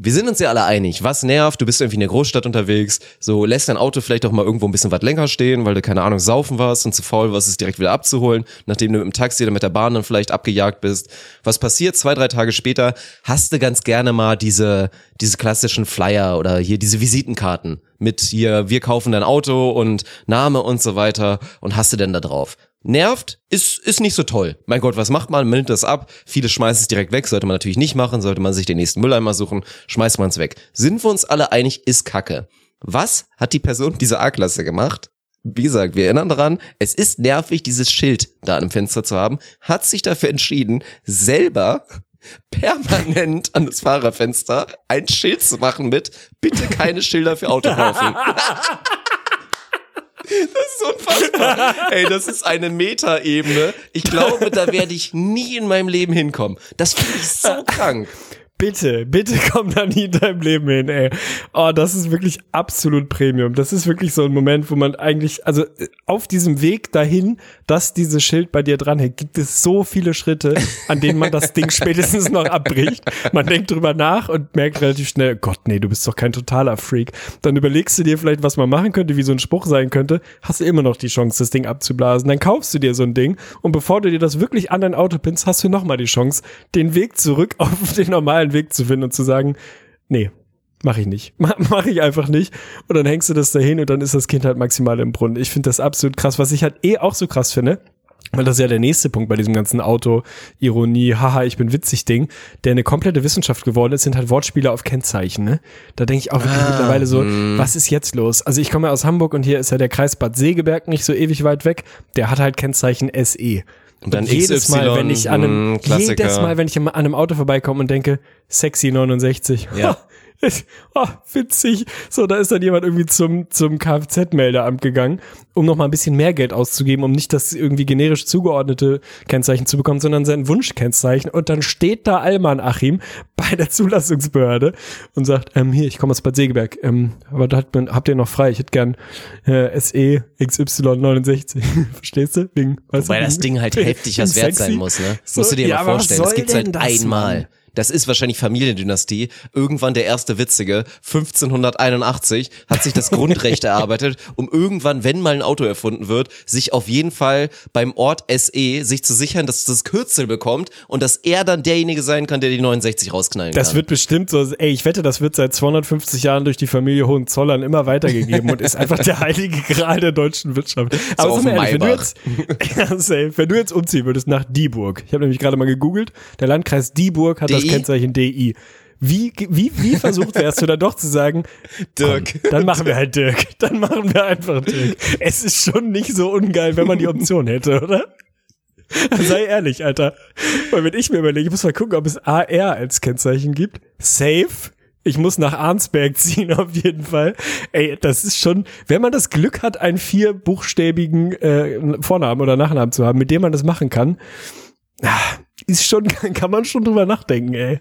wir sind uns ja alle einig, was nervt, du bist irgendwie in der Großstadt unterwegs, so lässt dein Auto vielleicht auch mal irgendwo ein bisschen was länger stehen, weil du keine Ahnung saufen warst und zu faul warst, es direkt wieder abzuholen, nachdem du mit dem Taxi oder mit der Bahn dann vielleicht abgejagt bist. Was passiert? Zwei, drei Tage später hast du ganz gerne mal diese, diese klassischen Flyer oder hier diese Visitenkarten mit hier, wir kaufen dein Auto und Name und so weiter und hast du denn da drauf? Nervt, ist, ist nicht so toll. Mein Gott, was macht man? Man nimmt das ab. Viele schmeißen es direkt weg. Sollte man natürlich nicht machen. Sollte man sich den nächsten Mülleimer suchen, schmeißt man es weg. Sind wir uns alle einig, ist Kacke. Was hat die Person dieser A-Klasse gemacht? Wie gesagt, wir erinnern daran, es ist nervig, dieses Schild da am Fenster zu haben, hat sich dafür entschieden, selber permanent an das Fahrerfenster ein Schild zu machen mit, bitte keine Schilder für Auto. Das ist unfassbar. Ey, das ist eine Metaebene. Ich glaube, da werde ich nie in meinem Leben hinkommen. Das finde ich so krank. Bitte, bitte komm da nie in deinem Leben hin, ey. Oh, das ist wirklich absolut Premium. Das ist wirklich so ein Moment, wo man eigentlich, also äh, auf diesem Weg dahin, dass dieses Schild bei dir dranhängt, gibt es so viele Schritte, an denen man das Ding spätestens noch abbricht. Man denkt drüber nach und merkt relativ schnell, Gott, nee, du bist doch kein totaler Freak. Dann überlegst du dir vielleicht, was man machen könnte, wie so ein Spruch sein könnte, hast du immer noch die Chance, das Ding abzublasen. Dann kaufst du dir so ein Ding und bevor du dir das wirklich an dein Auto pinnst, hast du nochmal die Chance, den Weg zurück auf den normalen Weg zu finden und zu sagen, nee, mach ich nicht. Mach, mach ich einfach nicht. Und dann hängst du das dahin und dann ist das Kind halt maximal im Brunnen. Ich finde das absolut krass. Was ich halt eh auch so krass finde, weil das ist ja der nächste Punkt bei diesem ganzen Auto-Ironie, haha, ich bin witzig Ding, der eine komplette Wissenschaft geworden ist, sind halt Wortspiele auf Kennzeichen, ne? Da denke ich auch wirklich Ah, mittlerweile so, hm. was ist jetzt los? Also ich komme ja aus Hamburg und hier ist ja der Kreis Bad Segeberg nicht so ewig weit weg. Der hat halt Kennzeichen SE. Und dann jedes XY, Mal, wenn ich an einem, Klassiker. jedes Mal, wenn ich an einem Auto vorbeikomme und denke, sexy 69. Ja. oh, witzig. So, da ist dann jemand irgendwie zum, zum Kfz-Meldeamt gegangen, um noch mal ein bisschen mehr Geld auszugeben, um nicht das irgendwie generisch zugeordnete Kennzeichen zu bekommen, sondern sein Wunschkennzeichen. Und dann steht da Alman Achim bei der Zulassungsbehörde und sagt, ähm, hier, ich komme aus Bad Segeberg, ähm, aber da hat man, habt ihr noch frei? Ich hätte gern äh, SE XY69. Verstehst du? Wegen, Weil du, das Ding halt heftig was wert sein muss, ne? So, Musst du dir ja, mal vorstellen. Das gibt's halt einmal. Mann? Das ist wahrscheinlich Familiendynastie. Irgendwann der erste Witzige, 1581, hat sich das Grundrecht erarbeitet, um irgendwann, wenn mal ein Auto erfunden wird, sich auf jeden Fall beim Ort SE sich zu sichern, dass es das Kürzel bekommt und dass er dann derjenige sein kann, der die 69 rausknallen Das kann. wird bestimmt so, ey, ich wette, das wird seit 250 Jahren durch die Familie Hohenzollern immer weitergegeben und ist einfach der heilige Gral der deutschen Wirtschaft. Aber mal ehrlich, wenn du jetzt, ja, safe, wenn du jetzt umziehen würdest nach Dieburg, ich habe nämlich gerade mal gegoogelt, der Landkreis Dieburg hat das DI? Kennzeichen DI. Wie, wie, wie versucht wärst du da doch zu sagen, Dirk. Komm, dann machen wir halt Dirk. Dann machen wir einfach Dirk. Es ist schon nicht so ungeil, wenn man die Option hätte, oder? Sei ehrlich, Alter. Weil wenn ich mir überlege, ich muss mal gucken, ob es AR als Kennzeichen gibt. Safe. Ich muss nach Arnsberg ziehen, auf jeden Fall. Ey, das ist schon, wenn man das Glück hat, einen vierbuchstäbigen äh, Vornamen oder Nachnamen zu haben, mit dem man das machen kann, ah, ist schon, kann man schon drüber nachdenken, ey.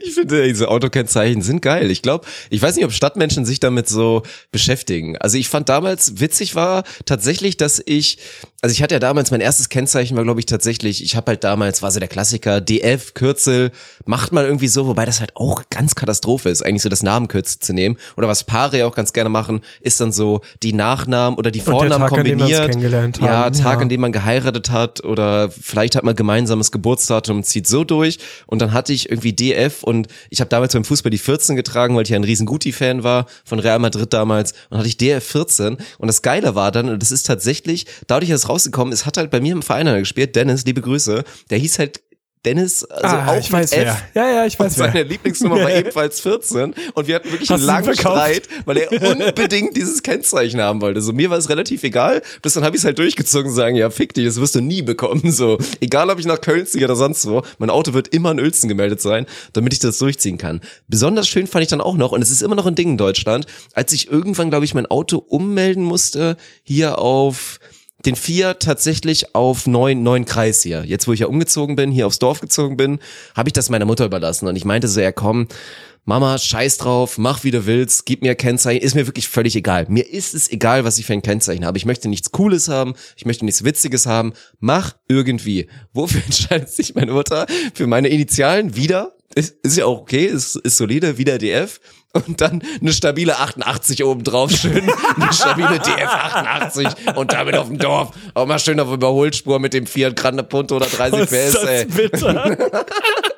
Ich finde, diese Autokennzeichen sind geil. Ich glaube, ich weiß nicht, ob Stadtmenschen sich damit so beschäftigen. Also ich fand damals witzig war tatsächlich, dass ich, also ich hatte ja damals mein erstes Kennzeichen war, glaube ich, tatsächlich, ich habe halt damals, war so der Klassiker, DF, Kürzel, macht man irgendwie so, wobei das halt auch ganz Katastrophe ist, eigentlich so das Namenkürzel zu nehmen. Oder was Paare ja auch ganz gerne machen, ist dann so die Nachnamen oder die Vornamen Tag, kombiniert. ja, Tag, ja. an dem man geheiratet hat oder vielleicht hat man gemeinsames Geburtsdatum, zieht so durch und dann hatte ich irgendwie DF und ich habe damals beim Fußball die 14 getragen, weil ich ja ein riesen Guti-Fan war von Real Madrid damals und hatte ich DF 14 und das Geile war dann, und das ist tatsächlich, dadurch, dass es rausgekommen ist, hat halt bei mir im Verein einer gespielt, Dennis, liebe Grüße, der hieß halt Dennis, also ah, auch ich weiß wer. F. Ja, ja, ich Und weiß wer. seine Lieblingsnummer war ebenfalls 14 und wir hatten wirklich Hast einen langen? Streit, weil er unbedingt dieses Kennzeichen haben wollte. So mir war es relativ egal, bis dann habe ich es halt durchgezogen und sagen, ja fick dich, das wirst du nie bekommen. So egal, ob ich nach Köln ziehe oder sonst wo, mein Auto wird immer in Uelzen gemeldet sein, damit ich das durchziehen kann. Besonders schön fand ich dann auch noch und es ist immer noch ein Ding in Deutschland, als ich irgendwann glaube ich mein Auto ummelden musste hier auf den Fiat tatsächlich auf neuen, neuen Kreis hier. Jetzt, wo ich ja umgezogen bin, hier aufs Dorf gezogen bin, habe ich das meiner Mutter überlassen. Und ich meinte so, ja komm, Mama, scheiß drauf, mach wie du willst, gib mir Kennzeichen, ist mir wirklich völlig egal. Mir ist es egal, was ich für ein Kennzeichen habe. Ich möchte nichts Cooles haben, ich möchte nichts Witziges haben, mach irgendwie. Wofür entscheidet sich meine Mutter? Für meine Initialen wieder, ist, ist ja auch okay, ist, ist solide, wieder DF. Und dann eine stabile 88 oben drauf, schön, eine stabile DF 88 und damit auf dem Dorf. Auch mal schön auf Überholspur mit dem Fiat Grande Punto oder 30 Was ist PS, ey.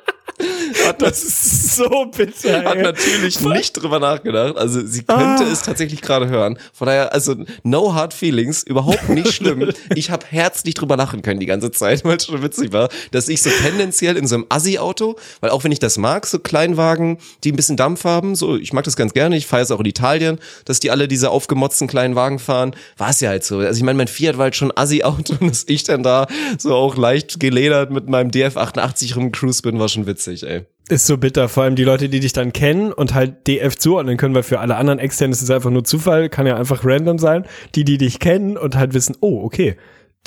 das bitter? hat Das ist so bitter. hat ey. natürlich nicht drüber nachgedacht. Also sie könnte Ah. es tatsächlich gerade hören. Von daher, also no hard feelings, überhaupt nicht schlimm. ich habe herzlich drüber lachen können die ganze Zeit, weil es schon witzig war, dass ich so tendenziell in so einem Assi-Auto, weil auch wenn ich das mag, so Kleinwagen, die ein bisschen Dampf haben, so ich mag das ganz gerne, ich feiere es auch in Italien, dass die alle diese aufgemotzten kleinen Wagen fahren, war es ja halt so. Also ich meine, mein Fiat war halt schon Assi-Auto und dass ich dann da so auch leicht geledert mit meinem DF88 rumcruise bin, war schon witzig, ey. Ist so bitter, vor allem die Leute, die dich dann kennen und halt DF zuordnen können, weil für alle anderen extern ist es einfach nur Zufall, kann ja einfach random sein. Die, die dich kennen und halt wissen, oh, okay,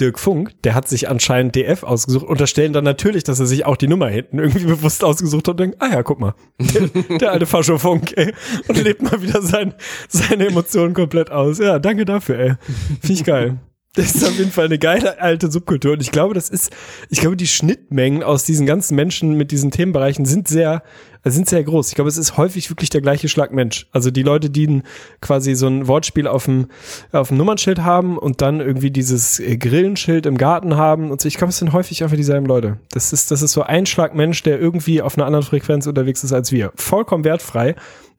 Dirk Funk, der hat sich anscheinend DF ausgesucht, unterstellen dann natürlich, dass er sich auch die Nummer hinten irgendwie bewusst ausgesucht hat und denken, ah ja, guck mal, der, der alte Fascho Funk, ey, und lebt mal wieder sein, seine Emotionen komplett aus. Ja, danke dafür, ey. Finde ich geil. Das ist auf jeden Fall eine geile alte Subkultur. Und ich glaube, das ist, ich glaube, die Schnittmengen aus diesen ganzen Menschen mit diesen Themenbereichen sind sehr, sind sehr groß. Ich glaube, es ist häufig wirklich der gleiche Schlag Mensch. Also die Leute, die quasi so ein Wortspiel auf dem, auf dem Nummernschild haben und dann irgendwie dieses äh, Grillenschild im Garten haben und so. Ich glaube, es sind häufig einfach dieselben Leute. Das ist, das ist so ein Schlag Mensch, der irgendwie auf einer anderen Frequenz unterwegs ist als wir. Vollkommen wertfrei.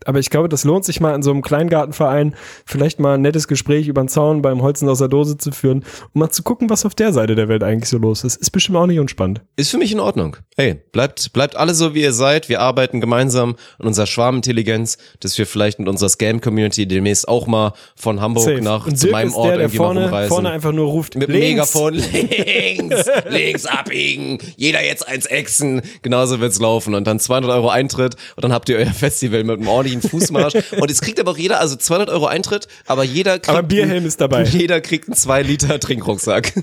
Aber ich glaube, das lohnt sich mal in so einem Kleingartenverein vielleicht mal ein nettes Gespräch über den Zaun beim Holzen aus der Dose zu führen, um mal zu gucken, was auf der Seite der Welt eigentlich so los ist. Ist bestimmt auch nicht unspannend. Ist für mich in Ordnung. Hey, bleibt, bleibt alle so, wie ihr seid. Wir arbeiten gemeinsam an unserer Schwarmintelligenz, dass wir vielleicht mit unserer Scam-Community demnächst auch mal von Hamburg Safe. nach zu meinem ist Ort der, der irgendwie mal vorne, rumreisen. vorne einfach nur ruft, mit dem links. Megafon links, links abbiegen, jeder jetzt eins exen, genauso wird's laufen und dann 200 Euro Eintritt und dann habt ihr euer Festival mit einem ordentlichen Fußmarsch und es kriegt aber auch jeder, also 200 Euro Eintritt, aber jeder kriegt, Aber ein Bierhelm ist dabei. jeder kriegt einen 2 Liter Trinkrucksack.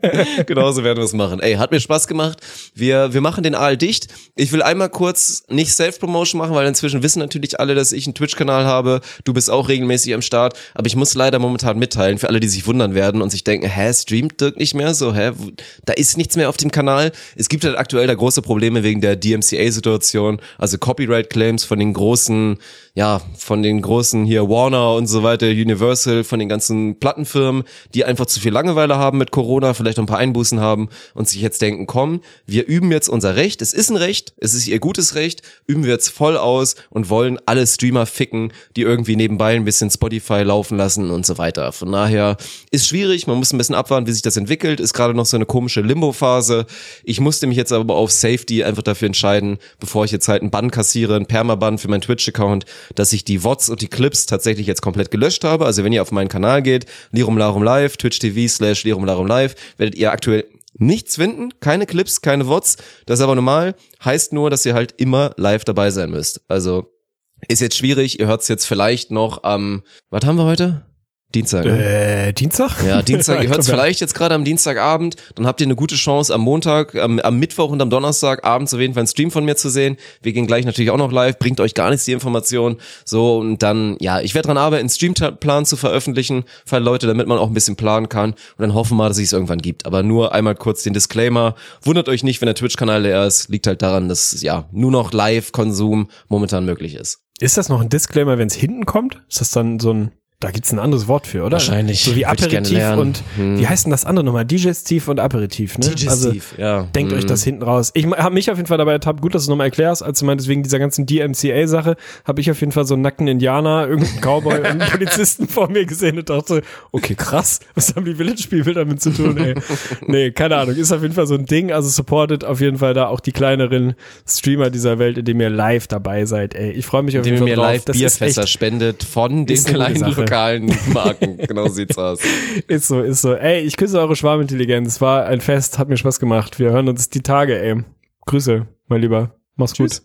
Genauso werden wir es machen. Ey, hat mir Spaß gemacht. Wir, wir machen den Aal dicht. Ich will einmal kurz nicht Self-Promotion machen, weil inzwischen wissen natürlich alle, dass ich einen Twitch-Kanal habe. Du bist auch regelmäßig am Start. Aber ich muss leider momentan mitteilen, für alle, die sich wundern werden und sich denken, hä, streamt Dirk nicht mehr? So, hä, da ist nichts mehr auf dem Kanal. Es gibt halt aktuell da große Probleme wegen der DMCA-Situation, also Copyright-Claims von den großen, 嗯。Ja, von den großen hier Warner und so weiter, Universal, von den ganzen Plattenfirmen, die einfach zu viel Langeweile haben mit Corona, vielleicht noch ein paar Einbußen haben und sich jetzt denken, komm, wir üben jetzt unser Recht. Es ist ein Recht, es ist ihr gutes Recht, üben wir jetzt voll aus und wollen alle Streamer ficken, die irgendwie nebenbei ein bisschen Spotify laufen lassen und so weiter. Von daher ist schwierig, man muss ein bisschen abwarten, wie sich das entwickelt, ist gerade noch so eine komische Limbo-Phase. Ich musste mich jetzt aber auf Safety einfach dafür entscheiden, bevor ich jetzt halt einen Bann kassiere, einen Permaban für meinen Twitch-Account, dass ich die VODs und die Clips tatsächlich jetzt komplett gelöscht habe. Also wenn ihr auf meinen Kanal geht, Lirum Larum Live, Twitch TV slash Lirum Larum Live, werdet ihr aktuell nichts finden, keine Clips, keine VODs. Das ist aber normal, heißt nur, dass ihr halt immer live dabei sein müsst. Also ist jetzt schwierig, ihr hört es jetzt vielleicht noch am, was haben wir heute? Dienstag. ne? Äh, Dienstag? Ja, Dienstag, ihr hört es vielleicht jetzt gerade am Dienstagabend, dann habt ihr eine gute Chance am Montag, am, am Mittwoch und am Donnerstag abends auf jeden Fall einen Stream von mir zu sehen. Wir gehen gleich natürlich auch noch live, bringt euch gar nichts die Information. So, und dann, ja, ich werde dran arbeiten, einen Streamplan zu veröffentlichen für Leute, damit man auch ein bisschen planen kann. Und dann hoffen wir mal, dass es irgendwann gibt. Aber nur einmal kurz den Disclaimer. Wundert euch nicht, wenn der Twitch-Kanal leer ist. Liegt halt daran, dass, ja, nur noch Live-Konsum momentan möglich ist. Ist das noch ein Disclaimer, wenn es hinten kommt? Ist das dann so ein, da gibt's ein anderes Wort für, oder? Wahrscheinlich. So wie Aperitif und, Hm. wie heißt denn das andere nochmal? Digestiv und Aperitif, ne? Also, Digestiv, ja. denkt Hm. euch das hinten raus. Ich habe mich auf jeden Fall dabei ertappt, gut, dass du es nochmal erklärst, als du meintest, wegen dieser ganzen DMCA-Sache, habe ich auf jeden Fall so einen nackten Indianer, irgendeinen Cowboy und einen Polizisten vor mir gesehen und dachte, okay, krass, was haben die Village-People damit zu tun, ey? nee, keine Ahnung, ist auf jeden Fall so ein Ding, also supportet auf jeden Fall da auch die kleineren Streamer dieser Welt, indem ihr live dabei seid, ey. Ich freue mich auf indem jeden ihr Fall mir drauf. live Das Bierfässer spendet von den kleinen Sache. Lokalen Marken. genau so sieht's aus. Ist so, ist so. Ey, ich küsse eure Schwarmintelligenz. War ein Fest, hat mir Spaß gemacht. Wir hören uns die Tage, ey. Grüße, mein Lieber. Mach's gut.